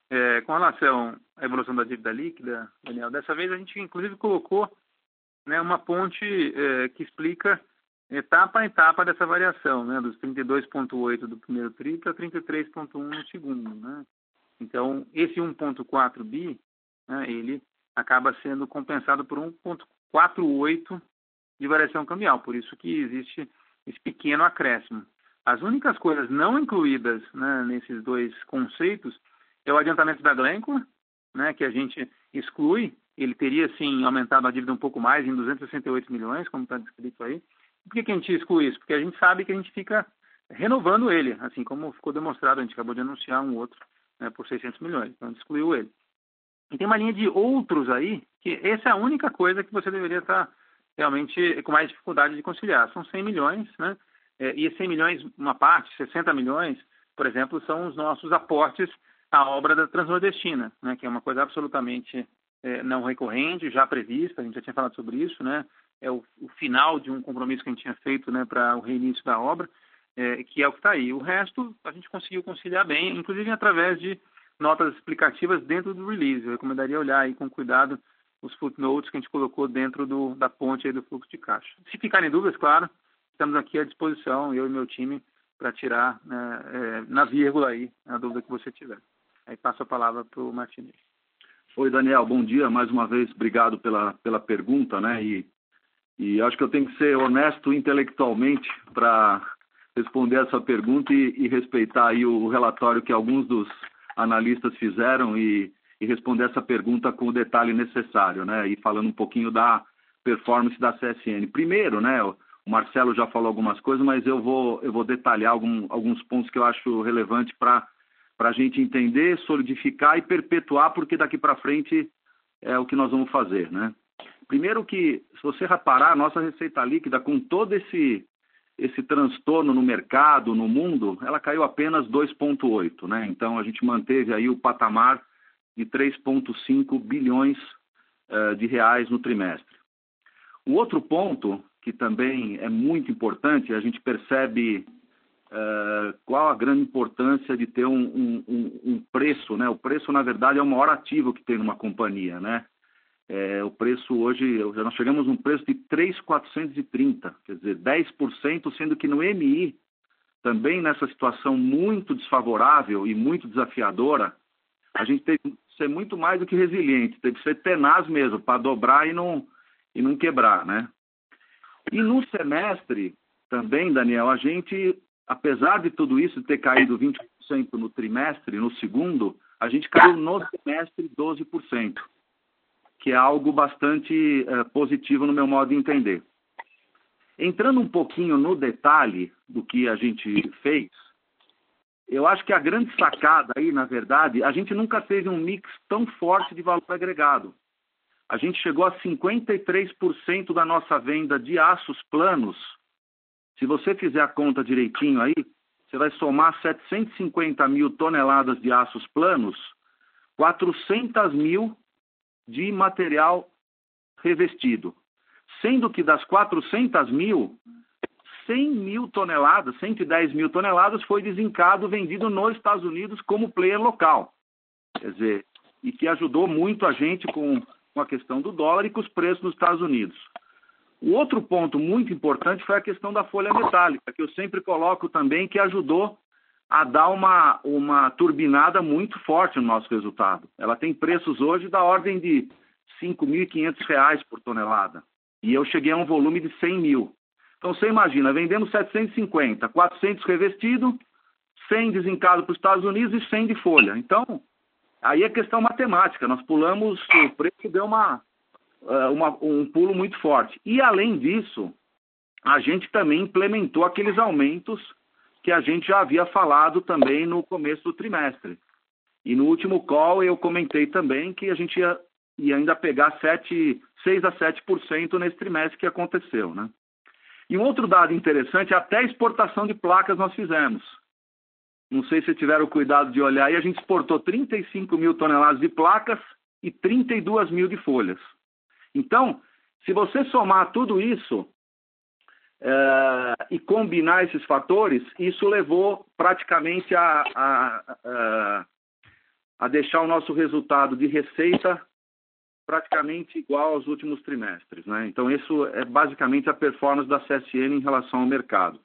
é, com relação à evolução da dívida líquida, Daniel, dessa vez a gente inclusive colocou né, uma ponte é, que explica etapa a etapa dessa variação, né, dos 32,8 do primeiro TRI para 33,1 no segundo. Né? Então, esse 1,4 bi, né, ele acaba sendo compensado por 1,48 de variação cambial, por isso que existe esse pequeno acréscimo. As únicas coisas não incluídas né, nesses dois conceitos é o adiantamento da Glencore, né, que a gente exclui. Ele teria, sim, aumentado a dívida um pouco mais, em 268 milhões, como está descrito aí. Por que, que a gente exclui isso? Porque a gente sabe que a gente fica renovando ele, assim como ficou demonstrado, a gente acabou de anunciar um outro né, por 600 milhões, então a gente excluiu ele. E tem uma linha de outros aí, que essa é a única coisa que você deveria estar realmente com mais dificuldade de conciliar. São 100 milhões, né? É, e 100 milhões, uma parte, 60 milhões, por exemplo, são os nossos aportes à obra da Transnordestina, né, que é uma coisa absolutamente é, não recorrente, já prevista, a gente já tinha falado sobre isso, né, é o, o final de um compromisso que a gente tinha feito né, para o reinício da obra, é, que é o que está aí. O resto a gente conseguiu conciliar bem, inclusive através de notas explicativas dentro do release. Eu recomendaria olhar aí com cuidado os footnotes que a gente colocou dentro do, da ponte aí do fluxo de caixa. Se ficarem dúvidas, claro, estamos aqui à disposição, eu e meu time, para tirar né, é, na vírgula aí a dúvida que você tiver. Aí passo a palavra para o Martinez. Oi, Daniel, bom dia. Mais uma vez, obrigado pela, pela pergunta, né? E, e acho que eu tenho que ser honesto intelectualmente para responder essa pergunta e, e, respeitar aí o relatório que alguns dos analistas fizeram e, e responder essa pergunta com o detalhe necessário, né? E falando um pouquinho da performance da CSN. Primeiro, né? O Marcelo já falou algumas coisas, mas eu vou, eu vou detalhar algum, alguns pontos que eu acho relevante para a gente entender, solidificar e perpetuar, porque daqui para frente é o que nós vamos fazer, né? Primeiro que, se você reparar, a nossa receita líquida, com todo esse, esse transtorno no mercado, no mundo, ela caiu apenas 2,8, né? Então, a gente manteve aí o patamar de 3,5 bilhões uh, de reais no trimestre. O outro ponto que também é muito importante, a gente percebe uh, qual a grande importância de ter um, um, um, preço, né? O preço, na verdade, é o maior ativo que tem numa companhia, né? É, o preço hoje, nós chegamos num preço de 3,430, quer dizer, 10%, sendo que no MI, também nessa situação muito desfavorável e muito desafiadora, a gente teve que ser muito mais do que resiliente, teve que ser tenaz mesmo, para dobrar e não, e não quebrar, né? E no semestre também, Daniel, a gente, apesar de tudo isso ter caído 20% no trimestre, no segundo, a gente caiu no semestre 12%, que é algo bastante é, positivo no meu modo de entender. Entrando um pouquinho no detalhe do que a gente fez, eu acho que a grande sacada aí, na verdade, a gente nunca teve um mix tão forte de valor agregado a gente chegou a 53% da nossa venda de aços planos. Se você fizer a conta direitinho aí, você vai somar 750 mil toneladas de aços planos, 400 mil de material revestido. Sendo que das 400 mil, 100 mil toneladas, 110 mil toneladas foi desencado, vendido nos Estados Unidos como player local. Quer dizer, e que ajudou muito a gente com com a questão do dólar e com os preços nos Estados Unidos. O outro ponto muito importante foi a questão da folha metálica, que eu sempre coloco também, que ajudou a dar uma, uma turbinada muito forte no nosso resultado. Ela tem preços hoje da ordem de R$ 5.500 por tonelada. E eu cheguei a um volume de 100 mil. Então você imagina, vendendo 750, 400 revestido, 100 desencado para os Estados Unidos e 100 de folha. Então, Aí é questão matemática, nós pulamos, o preço deu uma, é, uma, um pulo muito forte. E além disso, a gente também implementou aqueles aumentos que a gente já havia falado também no começo do trimestre. E no último call eu comentei também que a gente ia, ia ainda pegar 7, 6 a 7% nesse trimestre que aconteceu. Né? E um outro dado interessante, até a exportação de placas nós fizemos. Não sei se tiveram cuidado de olhar e a gente exportou 35 mil toneladas de placas e 32 mil de folhas. Então, se você somar tudo isso é, e combinar esses fatores, isso levou praticamente a, a, a, a deixar o nosso resultado de receita praticamente igual aos últimos trimestres. Né? Então, isso é basicamente a performance da CSN em relação ao mercado.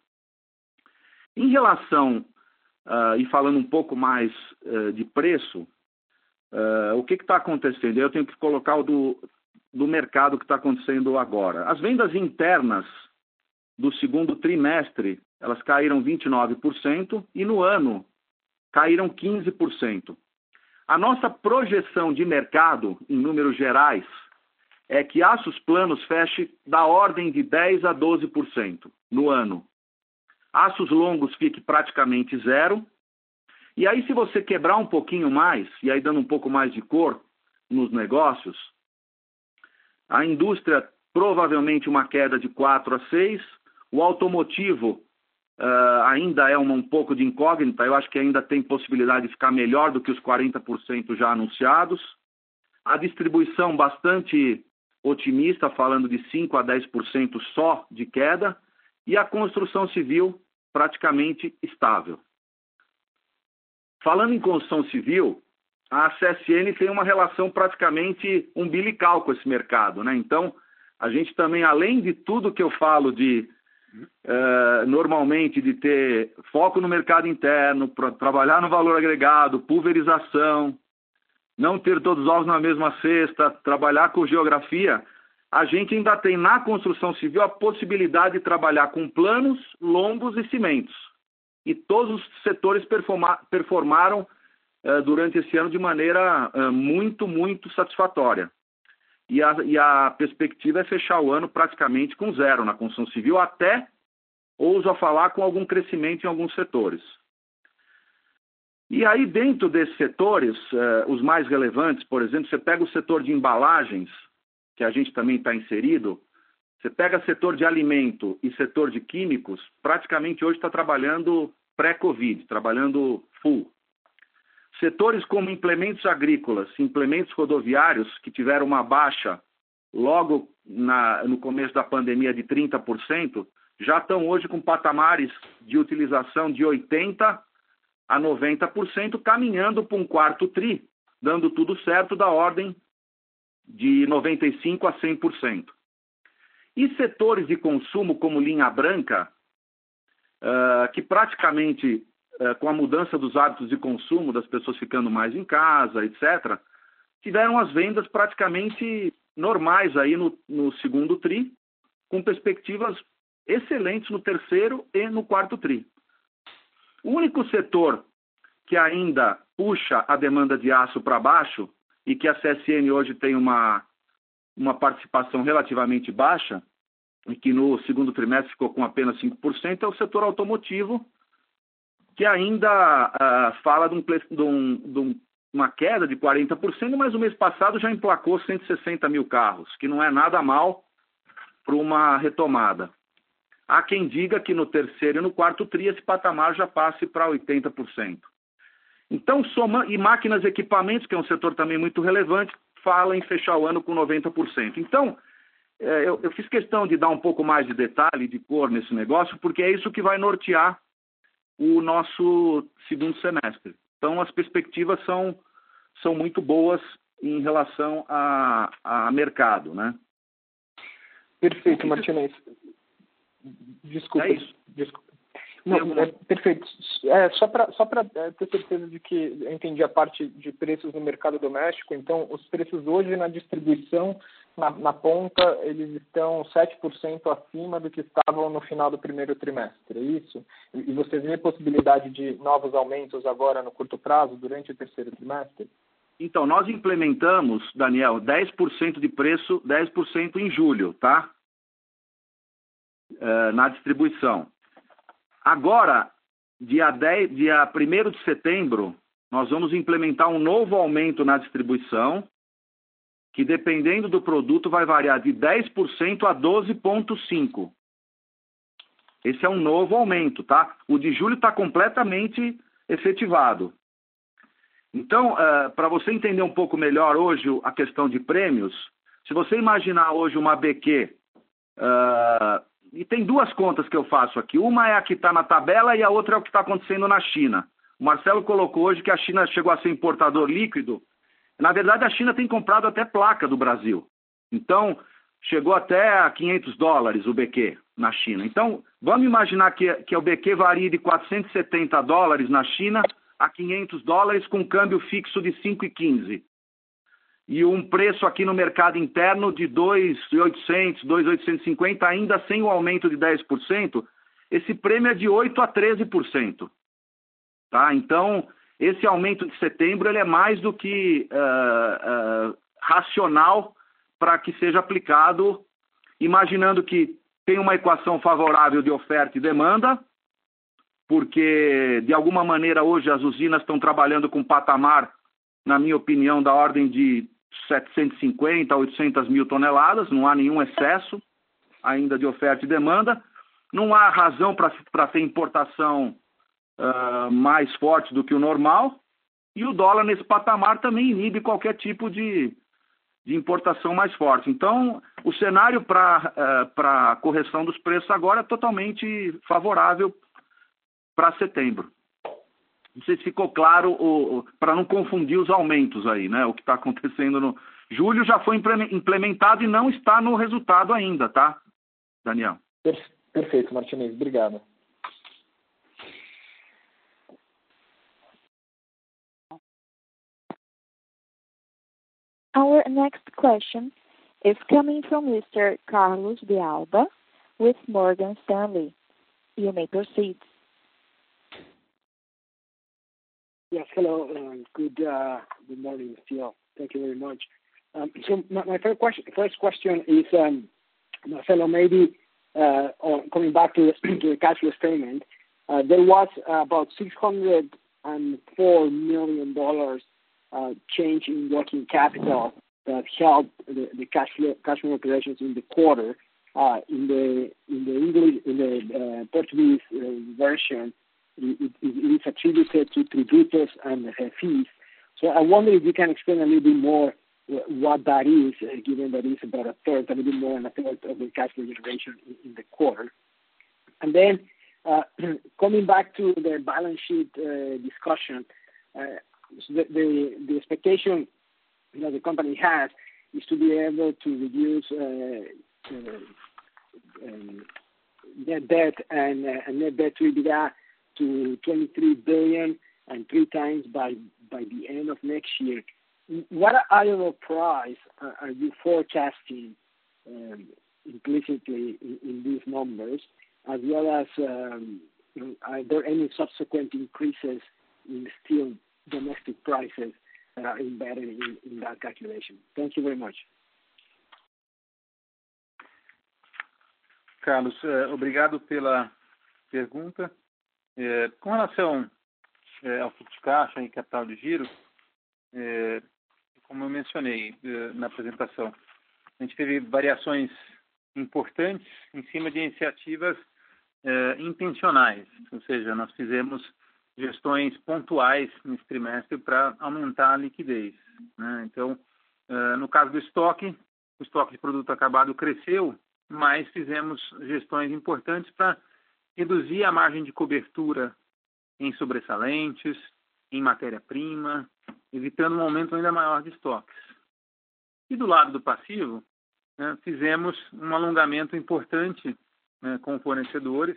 Em relação Uh, e falando um pouco mais uh, de preço, uh, o que está acontecendo? Eu tenho que colocar o do, do mercado que está acontecendo agora. As vendas internas do segundo trimestre, elas caíram 29% e no ano caíram 15%. A nossa projeção de mercado, em números gerais, é que aços planos feche da ordem de 10 a 12% no ano. Aços longos fique praticamente zero. E aí, se você quebrar um pouquinho mais, e aí dando um pouco mais de cor nos negócios, a indústria provavelmente uma queda de 4 a 6, o automotivo uh, ainda é uma, um pouco de incógnita, eu acho que ainda tem possibilidade de ficar melhor do que os 40% já anunciados. A distribuição bastante otimista, falando de 5 a 10% só de queda, e a construção civil praticamente estável. Falando em construção civil, a CSN tem uma relação praticamente umbilical com esse mercado, né? Então, a gente também, além de tudo que eu falo de uh, normalmente de ter foco no mercado interno, para trabalhar no valor agregado, pulverização, não ter todos os ovos na mesma cesta, trabalhar com geografia, a gente ainda tem na construção civil a possibilidade de trabalhar com planos, lombos e cimentos. E todos os setores performa performaram uh, durante esse ano de maneira uh, muito, muito satisfatória. E a, e a perspectiva é fechar o ano praticamente com zero na construção civil, até, ouso a falar, com algum crescimento em alguns setores. E aí, dentro desses setores, uh, os mais relevantes, por exemplo, você pega o setor de embalagens, que a gente também está inserido, você pega setor de alimento e setor de químicos, praticamente hoje está trabalhando pré-Covid, trabalhando full. Setores como implementos agrícolas, implementos rodoviários, que tiveram uma baixa logo na, no começo da pandemia de 30%, já estão hoje com patamares de utilização de 80% a 90%, caminhando para um quarto TRI, dando tudo certo da ordem de 95% a 100%. E setores de consumo como linha branca, uh, que praticamente, uh, com a mudança dos hábitos de consumo, das pessoas ficando mais em casa, etc., tiveram as vendas praticamente normais aí no, no segundo TRI, com perspectivas excelentes no terceiro e no quarto TRI. O único setor que ainda puxa a demanda de aço para baixo e que a CSN hoje tem uma, uma participação relativamente baixa, e que no segundo trimestre ficou com apenas 5%, é o setor automotivo, que ainda uh, fala de, um, de, um, de, uma queda de 40%, mas o mês passado já emplacou 160 mil carros, que não é nada mal para uma retomada. Há quem diga que no terceiro e no quarto TRI esse patamar já passe para 80%. Então, soma, e máquinas e equipamentos, que é um setor também muito relevante, fala em fechar o ano com 90%. Então, é, eu, eu, fiz questão de dar um pouco mais de detalhe, de cor nesse negócio, porque é isso que vai nortear o nosso segundo semestre. Então, as perspectivas são, são muito boas em relação a, a mercado, né? Perfeito, Martinez. Desculpa. É isso. Desculpa. Não, é, perfeito. É, só para só é, ter certeza de que eu entendi a parte de preços no mercado doméstico, então os preços hoje na distribuição, na, na ponta, eles estão 7% acima do que estavam no final do primeiro trimestre, é isso? E, e você vê possibilidade de novos aumentos agora no curto prazo, durante o terceiro trimestre? Então, nós implementamos, Daniel, 10% de preço, 10% em julho, tá? Uh, na distribuição. Agora, dia, 10, dia 1 de setembro, nós vamos implementar um novo aumento na distribuição, que dependendo do produto vai variar de 10% a 12,5%. Esse é um novo aumento, tá? O de julho está completamente efetivado. Então, uh, eh, para você entender um pouco melhor hoje a questão de prêmios, se você imaginar hoje uma BQ uh, e tem duas contas que eu faço aqui. Uma é a que está na tabela e a outra é o que está acontecendo na China. O Marcelo colocou hoje que a China chegou a ser importador líquido. Na verdade, a China tem comprado até placa do Brasil. Então, chegou até a 500 dólares o BQ na China. Então, vamos imaginar que, que o BQ varie de 470 dólares na China a 500 dólares com câmbio fixo de 5,15 e um preço aqui no mercado interno de 2.800, 2.850, ainda sem o aumento de 10%, esse prêmio é de 8 a 13%. Tá? Então, esse aumento de setembro ele é mais do que uh, uh, racional para que seja aplicado, imaginando que tem uma equação favorável de oferta e demanda, porque de alguma maneira hoje as usinas estão trabalhando com patamar, na minha opinião, da ordem de 750 a 800 mil toneladas, não há nenhum excesso ainda de oferta e demanda. não há razão para ter importação uh, mais forte do que o normal, e o dólar nesse patamar também inibe qualquer tipo de, de importação mais forte. Então, o cenário para uh, a correção dos preços agora é totalmente favorável para setembro. Não sei se ficou claro, para não confundir os aumentos aí, né? O que está acontecendo no. Julho já foi implementado e não está no resultado ainda, tá, Daniel? Perfeito, Martinez. Obrigado. Our next question is coming from Mr. Carlos de Alba with Morgan Stanley. You may proceed. Yes, hello, and good uh, good morning, Phil. Thank you very much. Um, so my, my first question, first question is, um, Marcelo, maybe uh, on coming back to the, to the cash flow statement, uh, there was about six hundred and four million dollars uh, change in working capital that helped the, the cash flow cash flow operations in the quarter. Uh, in the in the English in the uh, Portuguese uh, version, it, is attributed to tributos and fees. So I wonder if you can explain a little bit more what that is, uh, given that it's about a third, a little bit more than a third of the cash flow generation in, in the quarter. And then uh, coming back to the balance sheet uh, discussion, uh, so the, the, the expectation that the company has is to be able to reduce uh, uh, um, net debt and, and net debt to EBITDA to 23 billion and three times by by the end of next year. What IRR price are you forecasting um, implicitly in these numbers, as well as um, are there any subsequent increases in steel domestic prices that are embedded in that calculation? Thank you very much. Carlos, eh, obrigado pela pergunta. É, com relação é, ao fluxo de caixa e capital de giro, é, como eu mencionei é, na apresentação, a gente teve variações importantes em cima de iniciativas é, intencionais, ou seja, nós fizemos gestões pontuais nesse trimestre para aumentar a liquidez. Né? Então, é, no caso do estoque, o estoque de produto acabado cresceu, mas fizemos gestões importantes para reduzir a margem de cobertura em sobressalentes, em matéria-prima, evitando um aumento ainda maior de estoques. E do lado do passivo, né, fizemos um alongamento importante né, com fornecedores,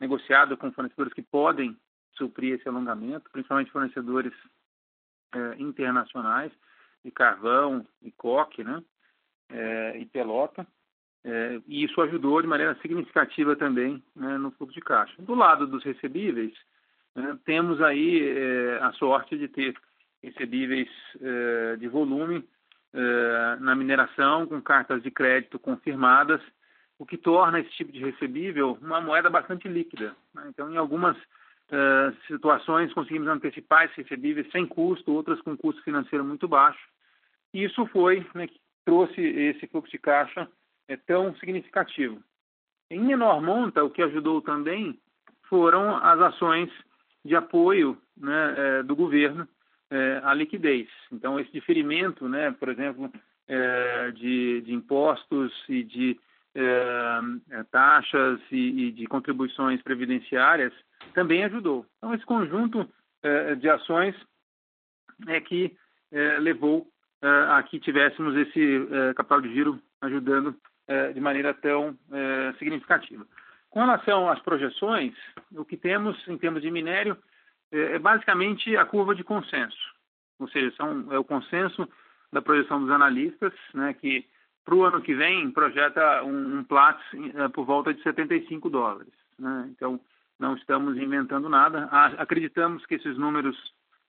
negociado com fornecedores que podem suprir esse alongamento, principalmente fornecedores é, internacionais de carvão e coque, né, é, e pelota, é, e isso ajudou de maneira significativa também né, no fluxo de caixa. Do lado dos recebíveis, né, temos aí é, a sorte de ter recebíveis é, de volume é, na mineração, com cartas de crédito confirmadas, o que torna esse tipo de recebível uma moeda bastante líquida. Né? Então, em algumas é, situações, conseguimos antecipar esses recebíveis sem custo, outras com custo financeiro muito baixo. E isso foi né, que trouxe esse fluxo de caixa é tão significativo. Em menor monta, o que ajudou também foram as ações de apoio né, é, do governo é, à liquidez. Então, esse diferimento, né, por exemplo, é, de, de, impostos e de taxas e, de contribuições previdenciárias também ajudou. Então, esse conjunto de ações é que levou a que tivéssemos esse capital de giro ajudando de maneira tão é, significativa. Com relação às projeções, o que temos em termos de minério é, é basicamente a curva de consenso, ou seja, são, é o consenso da projeção dos analistas, né, que para o ano que vem projeta um, um por volta de 75 dólares. Né? Então, não estamos inventando nada. Acreditamos que esses números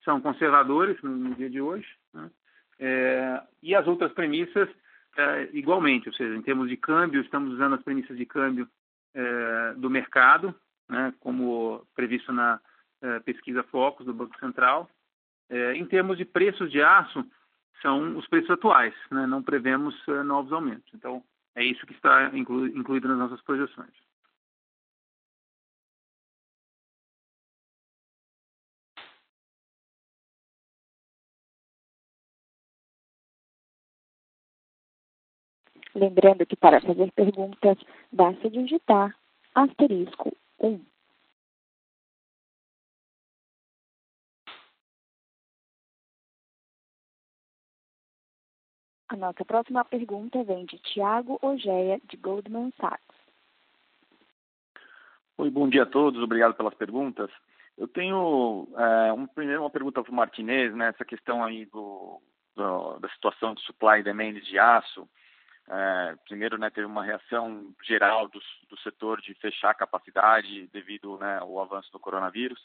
são conservadores no, no dia de hoje. Né? É, e as outras premissas é, igualmente, ou seja, em termos de câmbio, estamos usando as premissas de câmbio é, do mercado, né, como previsto na é, pesquisa Focus do Banco Central. É, em termos de preços de aço, são os preços atuais, né, não prevemos é, novos aumentos. Então, é isso que está inclu incluído nas nossas projeções. Lembrando que para fazer perguntas, basta digitar asterisco 1. A nossa próxima pergunta vem de Tiago Ogeia, de Goldman Sachs. Oi, bom dia a todos, obrigado pelas perguntas. Eu tenho é, um, primeiro uma pergunta para o Martinez, né, essa questão aí do, do, da situação de supply e demand de aço. É, primeiro, né, teve uma reação geral do, do setor de fechar a capacidade devido né, ao avanço do coronavírus,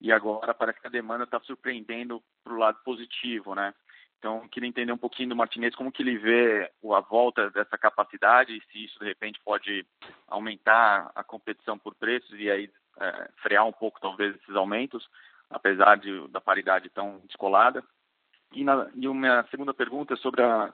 e agora parece que a demanda está surpreendendo para o lado positivo, né? Então, queria entender um pouquinho do Martinez como que ele vê a volta dessa capacidade, se isso de repente pode aumentar a competição por preços e aí é, frear um pouco talvez esses aumentos, apesar de, da paridade tão descolada. E, na, e uma segunda pergunta sobre a,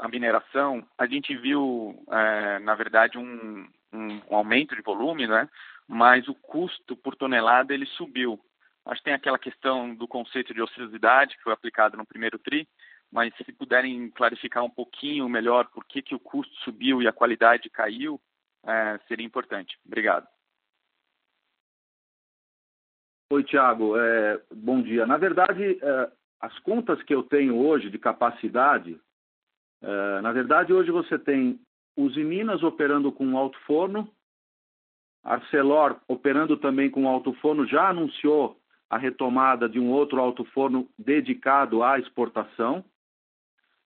a mineração, a gente viu, é, na verdade, um, um, um, aumento de volume, né? mas o custo por tonelada ele subiu. Acho que tem aquela questão do conceito de ociosidade que foi aplicado no primeiro TRI, mas se puderem clarificar um pouquinho melhor por que, que o custo subiu e a qualidade caiu, é, seria importante. Obrigado. Oi, Tiago. É, bom dia. Na verdade, é, as contas que eu tenho hoje de capacidade, é, na verdade, hoje você tem Uzi Minas operando com alto forno, Arcelor operando também com alto forno, já anunciou a retomada de um outro alto forno dedicado à exportação.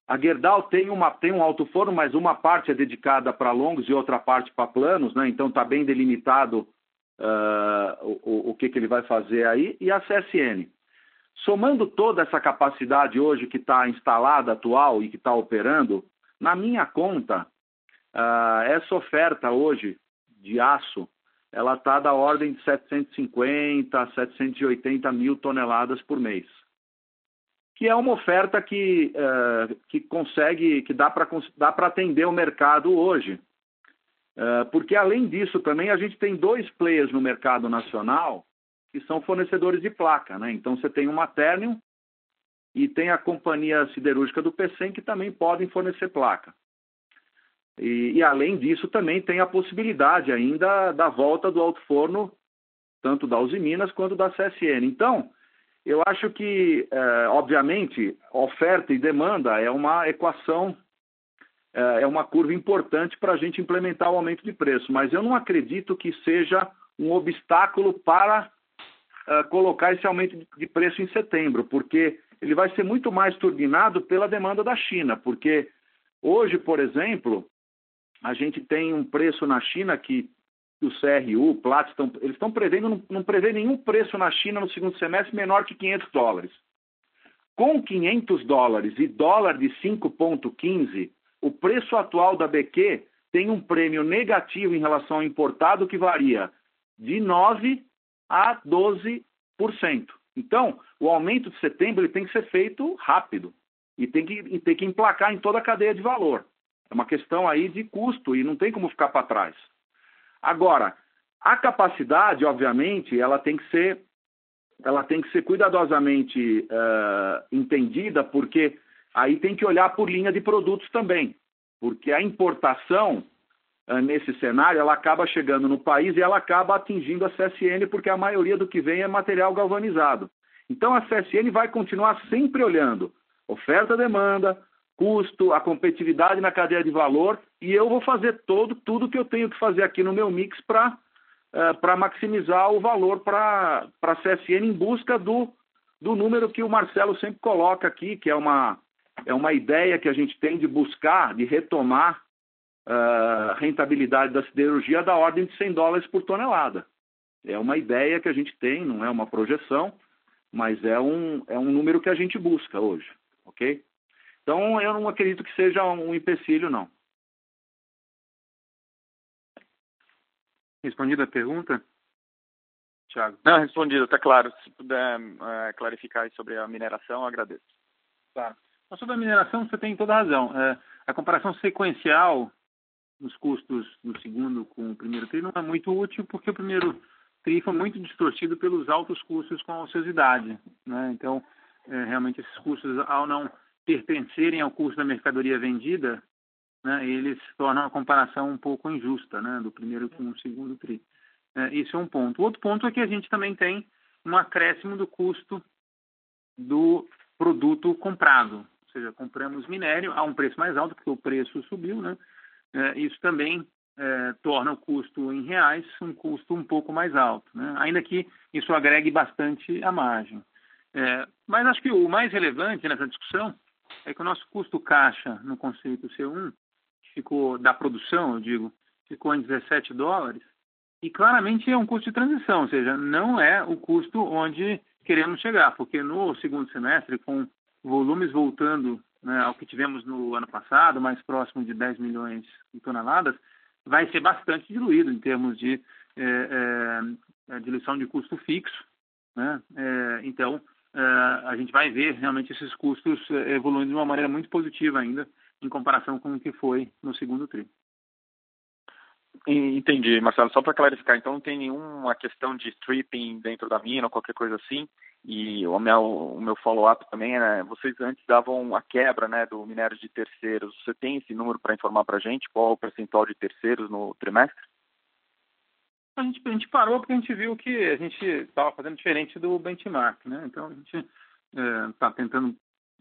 A Gerdau tem, uma, tem um alto forno, mas uma parte é dedicada para longos e outra parte para planos, né? então está bem delimitado uh, o, o que, que ele vai fazer aí. E a CSN. Somando toda essa capacidade hoje que está instalada, atual e que está operando, na minha conta, uh, essa oferta hoje de aço ela está da ordem de 750 780 mil toneladas por mês. Que é uma oferta que, uh, que consegue, que dá para atender o mercado hoje. Uh, porque além disso também a gente tem dois players no mercado nacional que são fornecedores de placa. Né? Então você tem o Maternium e tem a companhia siderúrgica do PCM que também podem fornecer placa. E, e, além disso, também tem a possibilidade ainda da volta do alto forno, tanto da Uzi Minas quanto da CSN. Então, eu acho que, é, obviamente, oferta e demanda é uma equação, é, é uma curva importante para a gente implementar o aumento de preço, mas eu não acredito que seja um obstáculo para é, colocar esse aumento de preço em setembro, porque ele vai ser muito mais turbinado pela demanda da China, porque hoje, por exemplo, a gente tem um preço na China que o CRU, o Platts, estão, eles estão prevendo, não, não prevê nenhum preço na China no segundo semestre menor que 500 dólares. Com 500 dólares e dólar de 5,15, o preço atual da BQ tem um prêmio negativo em relação ao importado que varia de 9% a 12%. Então, o aumento de setembro ele tem que ser feito rápido e tem que, e tem que emplacar em toda a cadeia de valor. É uma questão aí de custo e não tem como ficar para trás. Agora, a capacidade, obviamente, ela tem que ser, ela tem que ser cuidadosamente uh, entendida, porque aí tem que olhar por linha de produtos também, porque a importação nesse cenário ela acaba chegando no país e ela acaba atingindo a CSN, porque a maioria do que vem é material galvanizado. Então a CSN vai continuar sempre olhando oferta-demanda, custo, a competitividade na cadeia de valor e eu vou fazer todo tudo que eu tenho que fazer aqui no meu mix para eh, para maximizar o valor para a CSN em busca do, do número que o Marcelo sempre coloca aqui, que é uma, é uma ideia que a gente tem de buscar, de retomar uh, rentabilidade da siderurgia da ordem de 100 dólares por tonelada. É uma ideia que a gente tem, não é uma projeção, mas é um, é um número que a gente busca hoje, ok? Então, eu não acredito que seja um empecilho, não. Respondida a pergunta? Tiago? Não, respondido, está claro. Se puder é, clarificar sobre a mineração, eu agradeço. Claro. Então, sobre a mineração, você tem toda a razão. É, a comparação sequencial nos custos do segundo com o primeiro TRI não é muito útil, porque o primeiro TRI foi muito distorcido pelos altos custos com a ociosidade. Né? Então, é, realmente, esses custos, ao não pertencerem ao custo da mercadoria vendida, né, eles tornam a comparação um pouco injusta, né, do primeiro com o segundo tri. É, isso é um ponto. Outro ponto é que a gente também tem um acréscimo do custo do produto comprado, ou seja, compramos minério a um preço mais alto porque o preço subiu, né? É, isso também é, torna o custo em reais um custo um pouco mais alto, né? ainda que isso agregue bastante a margem. É, mas acho que o mais relevante nessa discussão é que o nosso custo caixa no conceito C1 ficou da produção, eu digo, ficou em 17 dólares e claramente é um custo de transição, ou seja, não é o custo onde queremos chegar, porque no segundo semestre, com volumes voltando né, ao que tivemos no ano passado, mais próximo de 10 milhões de toneladas, vai ser bastante diluído em termos de é, é, diluição de custo fixo. Né? É, então, é, a gente vai ver realmente esses custos é, evoluindo de uma maneira muito positiva ainda em comparação com o que foi no segundo tri. Entendi, Marcelo. Só para clarificar, então não tem nenhuma questão de stripping dentro da mina ou qualquer coisa assim. E o meu, o meu follow-up também é, vocês antes davam a quebra né, do minério de terceiros. Você tem esse número para informar para a gente? Qual o percentual de terceiros no trimestre? A gente, a gente parou porque a gente viu que a gente estava fazendo diferente do benchmark, né? Então a gente está é, tentando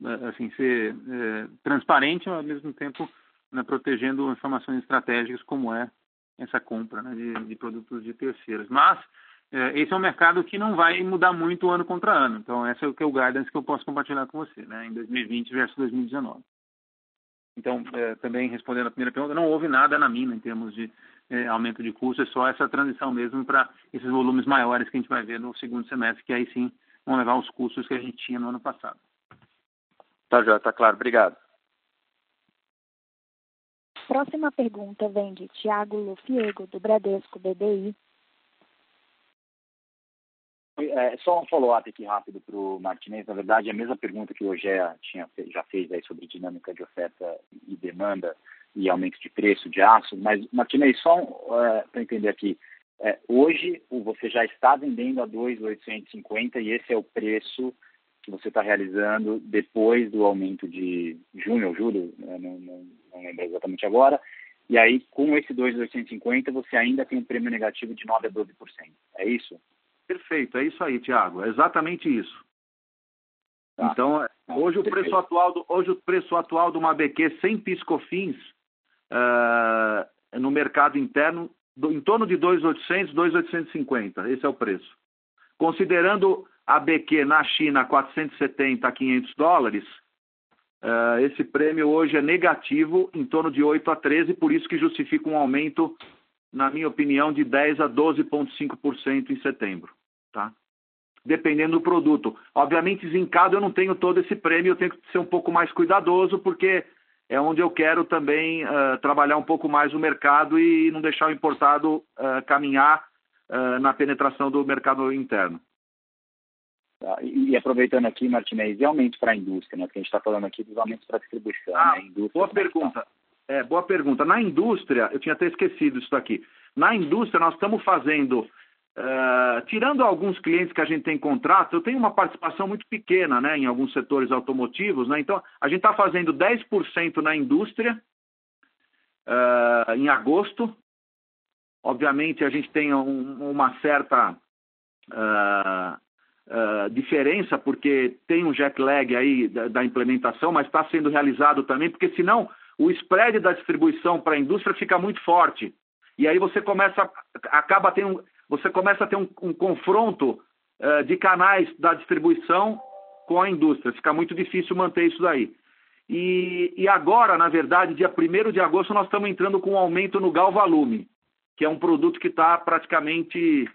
é, assim ser é, transparente, mas ao mesmo tempo né, protegendo informações estratégicas como é essa compra né, de, de, produtos de terceiros. Mas esse é um mercado que não vai mudar muito ano contra ano. Então, esse é o que é o guidance que eu posso compartilhar com você, né, em 2020 versus 2019. Então, é, também respondendo a primeira pergunta, não houve nada na mina em termos de é, aumento de custo, é só essa transição mesmo para esses volumes maiores que a gente vai ver no segundo semestre, que aí sim vão levar os custos que a gente tinha no ano passado. Tá, já, tá claro. Obrigado. Próxima pergunta vem de Tiago Lufiego, do Bradesco BBI. É, só um follow-up aqui rápido para o Martinez. Na verdade, a mesma pergunta que o Ogea tinha, já fez aí sobre dinâmica de oferta e demanda e aumento de preço de aço. Mas, Martinez, só é, para entender aqui, é, hoje você já está vendendo a 2,850 e esse é o preço que você está realizando depois do aumento de junho ou julho, né, não, não, não lembro exatamente agora, e aí com esse 2,850 você ainda tem um prêmio negativo de 9 a 12%. É isso? Perfeito, é isso aí, Tiago, é exatamente isso. Tá. Então, é, tá, hoje o, preço atual do, hoje o preço atual de uma BQ sem piscofins uh, no mercado interno do, em torno de 2.800, 2.850. Esse é o preço. Considerando a BQ na China 470 a 500 dólares, uh, esse prêmio hoje é negativo em torno de 8 a 13, por isso que justifica um aumento, na minha opinião, de 10 a 12,5% em setembro. Tá? Dependendo do produto. Obviamente, zincado eu não tenho todo esse prêmio, eu tenho que ser um pouco mais cuidadoso, porque é onde eu quero também uh, trabalhar um pouco mais o mercado e não deixar o importado uh, caminhar uh, na penetração do mercado interno. Tá? E, aproveitando aqui, Martinez, e aumento para a indústria, né? Porque a gente está falando aqui dos aumentos para a distribuição. Ah, né? indústria, boa pergunta. É, boa pergunta. Na indústria, eu tinha até esquecido isso aqui. Na indústria, nós estamos fazendo, uh, tirando alguns clientes que a gente tem contrato, eu tenho uma participação muito pequena né, em alguns setores automotivos, né? Então, a gente está fazendo 10% na indústria uh, em agosto. Obviamente, a gente tem um, uma certa. Uh, diferença, porque tem um jet lag aí da, da implementação, mas está sendo realizado também, porque senão o spread da distribuição para a indústria fica muito forte. E aí você começa, acaba tendo, você começa a ter um, um confronto uh, de canais da distribuição com a indústria. Fica muito difícil manter isso daí. E, e agora, na verdade, dia 1 de agosto, nós estamos entrando com um aumento no Galvalume, que é um produto que está praticamente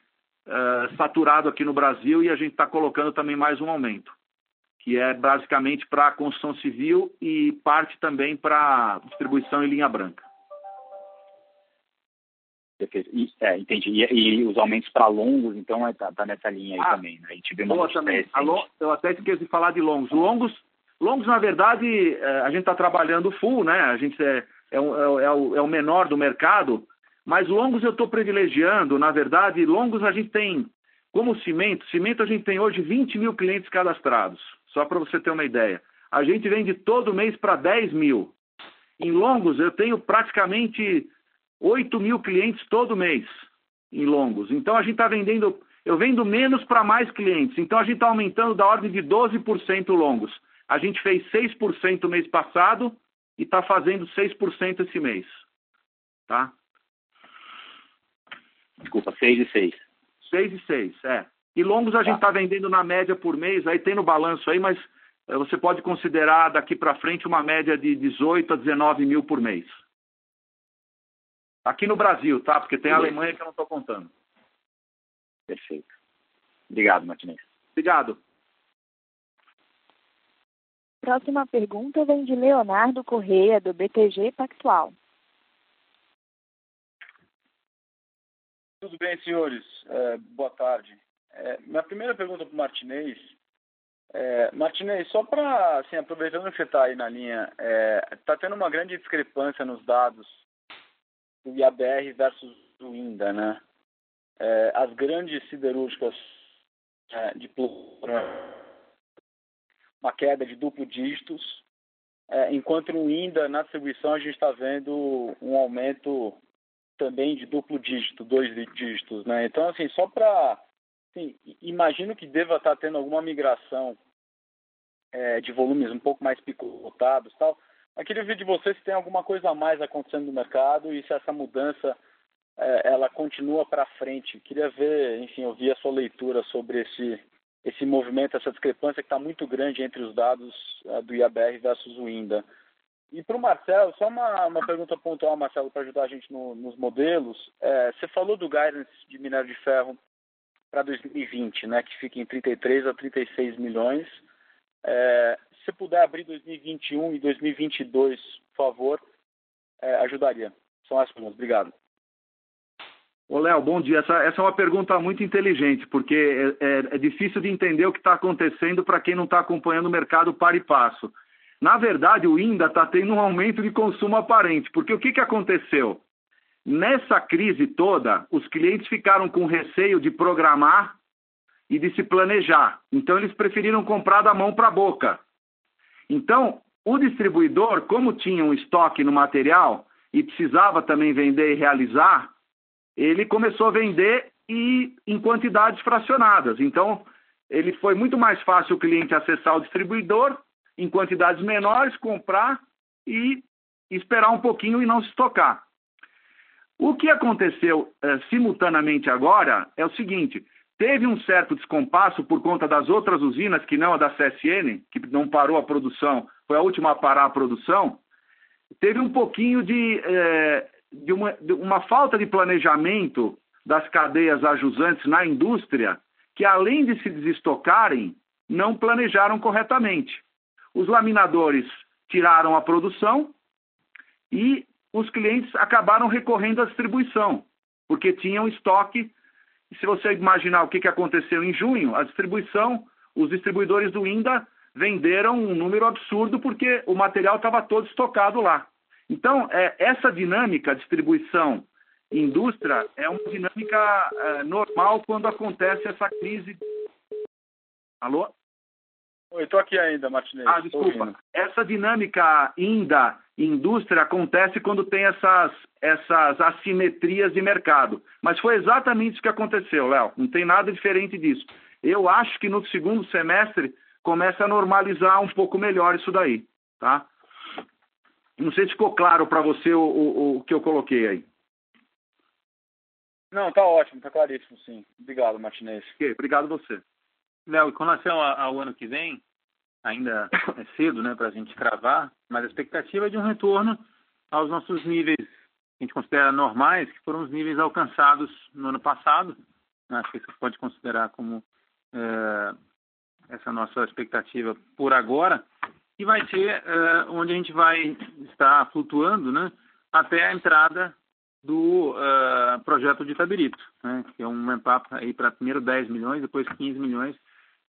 uh, saturado aqui no Brasil e a gente está colocando também mais um aumento, que é basicamente para a construção civil e parte também para distribuição em linha branca. Perfeito. E, é, entendi. E, e, os aumentos para longos, então, está é, tá nessa linha aí ah, também. Né? A gente vê uma também. eu até esqueci de falar de longos. Longos, longos na verdade, é, a gente está trabalhando full, né? A gente é, é, o, é, o, é o menor do mercado, mas longos eu estou privilegiando, na verdade, longos a gente tem, como cimento, cimento a gente tem hoje 20 mil clientes cadastrados, só para você ter uma ideia. A gente vende todo mês para 10 mil. Em longos, eu tenho praticamente 8 mil clientes todo mês em longos. Então, a gente está vendendo, eu vendo menos para mais clientes. Então, a gente está aumentando da ordem de 12% longos. A gente fez 6% mês passado e está fazendo 6% esse mês. Tá? Desculpa, 6 e 6. 6 e 6, é. E longos a tá. gente está vendendo na média por mês, aí tem no balanço aí, mas eh, você pode considerar daqui para frente uma média de 18 a 19 mil por mês. Aqui no Brasil, tá? Porque tem a Alemanha que eu não estou contando. Perfeito. Obrigado, Martinez. Obrigado. Próxima pergunta vem de Leonardo Correia, do BTG Pactual. Tudo bem, senhores? É, boa tarde. É, minha primeira pergunta para o Martinez. É, Martinez, só para, assim, aproveitando que você está aí na linha, está é, tendo uma grande discrepância nos dados do IABR versus do INDA, né? É, as grandes siderúrgicas é, de uma queda de duplo dígitos, enquanto no INDA, na distribuição, a gente está vendo um aumento também de duplo dígito, dois dígitos, né? Então, assim, só para... Assim, imagino que deva estar tendo alguma migração é, de volumes um pouco mais picotados tal. Eu queria ver de você se tem alguma coisa a mais acontecendo no mercado e se essa mudança é, ela continua para frente. Queria ver, enfim, ouvir a sua leitura sobre esse esse movimento, essa discrepância que está muito grande entre os dados é, do IABR versus o INDA. E para o Marcelo, só uma, uma pergunta pontual, Marcelo, para ajudar a gente no, nos modelos. É, você falou do guidance de minério de ferro para 2020, né, que fica em 33 a 36 milhões. É, se puder abrir 2021 e 2022, por favor, é, ajudaria. São as perguntas. Obrigado. Ô, Léo, bom dia. Essa, essa, é uma pergunta muito inteligente, porque é, é, é difícil de entender o que está acontecendo para quem não está acompanhando o mercado para e passo. Na verdade, o INDA está tendo um aumento de consumo aparente, porque o que, que aconteceu? Nessa crise toda, os clientes ficaram com receio de programar e de se planejar. Então, eles preferiram comprar da mão para a boca. Então, o distribuidor, como tinha um estoque no material e precisava também vender e realizar, ele começou a vender e em quantidades fracionadas. Então, ele foi muito mais fácil o cliente acessar o distribuidor em quantidades menores, comprar e esperar um pouquinho e não se estocar. O que aconteceu é, simultaneamente agora é o seguinte: teve um certo descompasso por conta das outras usinas, que não a da CSN, que não parou a produção, foi a última a parar a produção. Teve um pouquinho de, é, de, uma, de uma falta de planejamento das cadeias ajusantes na indústria, que além de se desestocarem, não planejaram corretamente. Os laminadores tiraram a produção e os clientes acabaram recorrendo à distribuição, porque tinham estoque. E se você imaginar o que aconteceu em junho, a distribuição, os distribuidores do INDA venderam um número absurdo porque o material estava todo estocado lá. Então, é, essa dinâmica, distribuição indústria, é uma dinâmica é, normal quando acontece essa crise. Alô? Oi, estou aqui ainda, Martinez. Ah, desculpa. Essa dinâmica ainda indústria acontece quando tem essas, essas assimetrias de mercado. Mas foi exatamente isso que aconteceu, Léo. Não tem nada diferente disso. Eu acho que no segundo semestre começa a normalizar um pouco melhor isso daí, tá? Não sei se ficou claro para você o, o, o que eu coloquei aí. Não, tá ótimo, tá claríssimo, sim. Obrigado, Martinez. Okay, obrigado você. Léo, com relação ao ano que vem, ainda é cedo né, para a gente cravar, mas a expectativa é de um retorno aos nossos níveis que a gente considera normais, que foram os níveis alcançados no ano passado. Acho que você pode considerar como é, essa nossa expectativa por agora, e vai ser é, onde a gente vai estar flutuando né, até a entrada do uh, projeto de Tabirito, né, que é um ramp-up para primeiro 10 milhões, depois 15 milhões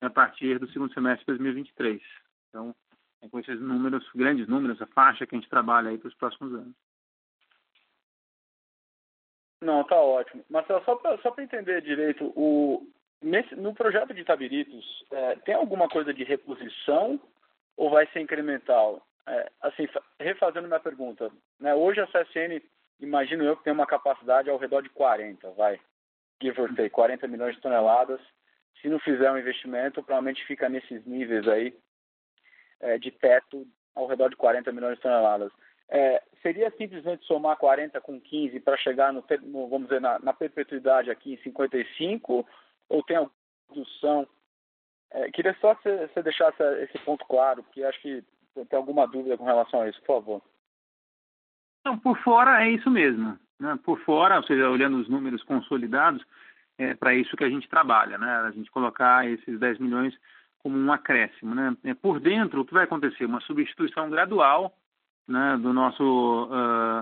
a partir do segundo semestre de 2023. Então, é com esses números, grandes números, a faixa que a gente trabalha aí para os próximos anos. Não, tá ótimo. Marcelo, só para só entender direito, o, nesse, no projeto de Tabiritos, é, tem alguma coisa de reposição ou vai ser incremental? é, assim, refazendo minha pergunta, né, hoje a CSN, imagino eu que tem uma capacidade ao redor de 40, vai, give or take, 40 milhões de toneladas. Se não fizer um investimento, provavelmente fica nesses níveis aí é, de teto ao redor de 40 milhões de toneladas. É, seria simplesmente somar 40 com 15 para chegar no, no, vamos dizer, na, na, perpetuidade aqui em 55? Ou tem alguma redução? É, queria só que você deixasse esse ponto claro, porque acho que tem alguma dúvida com relação a isso, por favor. Não, por fora é isso mesmo. Né? Por fora, ou seja, olhando os números consolidados, é para isso que a gente trabalha, né? A gente colocar esses 10 milhões como um acréscimo, né? É, por dentro, o que vai acontecer? Uma substituição gradual né, do nosso uh,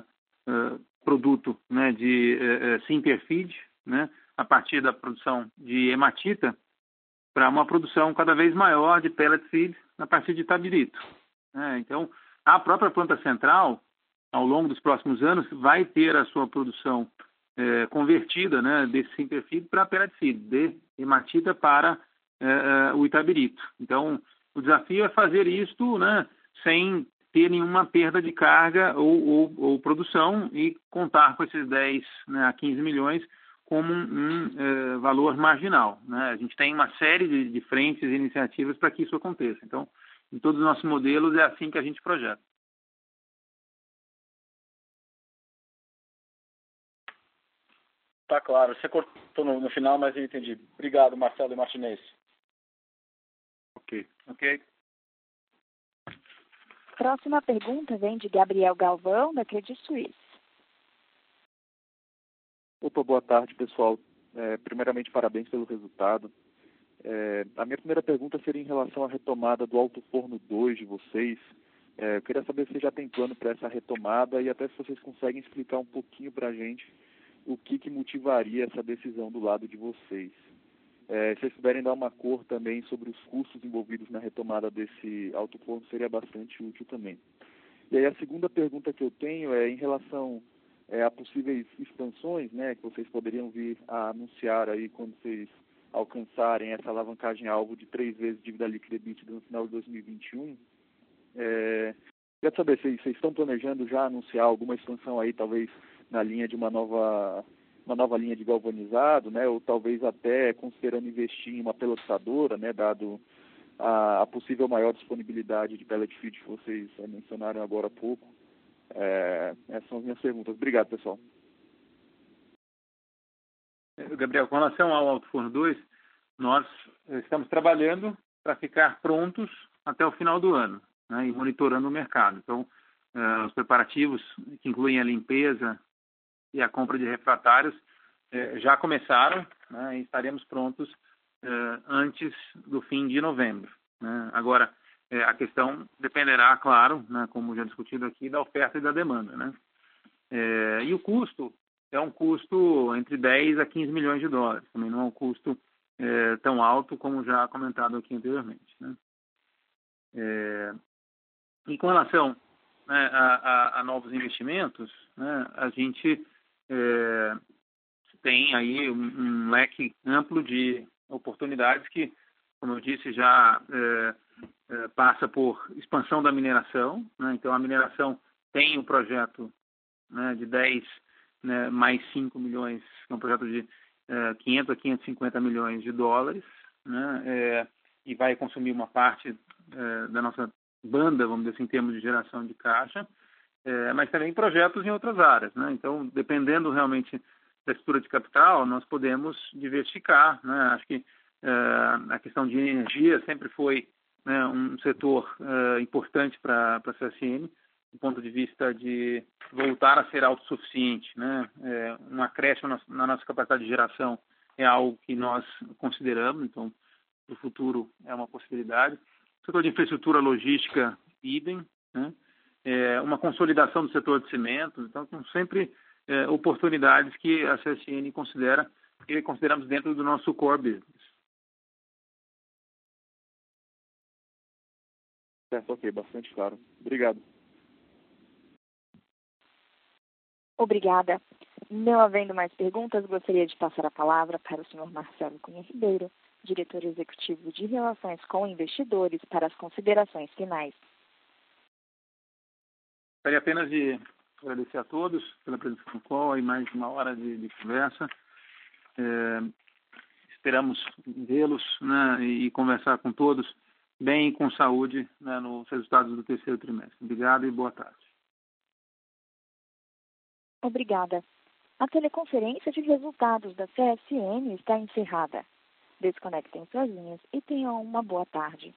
uh, produto né, de uh, né, a partir da produção de hematita, para uma produção cada vez maior de pellet feed a partir de tabirito. Né? Então, a própria planta central, ao longo dos próximos anos, vai ter a sua produção eh, convertida né, desse Simperfeed para feed, de hematita para eh, o itabirito. Então, o desafio é fazer isto né, sem ter nenhuma perda de carga ou, ou, ou produção e contar com esses 10 né, a 15 milhões como um, um é, valor marginal. Né? A gente tem uma série de, de frentes e iniciativas para que isso aconteça. Então, em todos os nossos modelos é assim que a gente projeta. Tá claro. Você cortou no, no final, mas eu entendi. Obrigado, Marcelo e Martinez. Ok. Ok. Próxima pergunta vem de Gabriel Galvão, da Credit Suisse. Opa, boa tarde, pessoal. É, primeiramente, parabéns pelo resultado. É, a minha primeira pergunta seria em relação à retomada do Alto Forno 2 de vocês. É, eu queria saber se já tem plano para essa retomada e até se vocês conseguem explicar um pouquinho para a gente o que, que motivaria essa decisão do lado de vocês. É, se vocês puderem dar uma cor também sobre os custos envolvidos na retomada desse alto forno, seria bastante útil também. E aí a segunda pergunta que eu tenho é em relação é, a possíveis expansões, né, que vocês poderiam vir a anunciar aí quando vocês alcançarem essa alavancagem alvo de três vezes dívida líquida EBITDA no final de 2021. É, queria saber se vocês estão planejando já anunciar alguma expansão aí, talvez na linha de uma nova uma nova linha de galvanizado, né, ou talvez até considerando investir em uma pelotadora, né, dado a, a possível maior disponibilidade de pellet feed que vocês é, mencionaram agora há pouco. É, essas são as minhas perguntas. Obrigado, pessoal. Gabriel, com relação ao Alto Forno 2, nós estamos trabalhando para ficar prontos até o final do ano né, e monitorando o mercado. Então, uh, os preparativos, que incluem a limpeza, e a compra de refratários eh, já começaram né, e estaremos prontos eh, antes do fim de novembro. Né? Agora, eh, a questão dependerá, claro, né, como já discutido aqui, da oferta e da demanda. Né? e o custo é um custo entre 10 a 15 milhões de dólares, também não é um custo tão alto como já comentado aqui anteriormente. Né? e com relação né, a, a, a, novos investimentos, a gente é, tem aí um, um, leque amplo de oportunidades que, como eu disse, já é, é, passa por expansão da mineração. Né? Então, a mineração tem o um projeto né, de 10 né, mais 5 milhões, que é um projeto de 500 é, a 550 milhões de dólares, né? É, e vai consumir uma parte é, da nossa banda, vamos dizer assim, em termos de geração de caixa é, mas também projetos em outras áreas. Né? Então, dependendo realmente da estrutura de capital, nós podemos diversificar. Né? Acho que é, a questão de energia sempre foi né, um setor é, importante para a CSN, do ponto de vista de voltar a ser autossuficiente. Né? É, um acréscimo na, nossa capacidade de geração é algo que nós consideramos, então, no futuro é uma possibilidade. O setor de infraestrutura logística, idem, né? É, uma consolidação do setor de cimentos. Então, são sempre é, oportunidades que a CSN considera e consideramos dentro do nosso core business. Certo, ok, bastante claro. Obrigado. Obrigada. Não havendo mais perguntas, gostaria de passar a palavra para o senhor Marcelo Cunha Ribeiro, diretor executivo de Relações com Investidores, para as considerações finais. Gostaria apenas de agradecer a todos pela presença no call e mais uma hora de, de conversa. É, esperamos vê-los né, e conversar com todos bem e com saúde né, nos resultados do terceiro trimestre. Obrigado e boa tarde. Obrigada. A teleconferência de resultados da CSN está encerrada. Desconectem suas linhas e tenham uma boa tarde.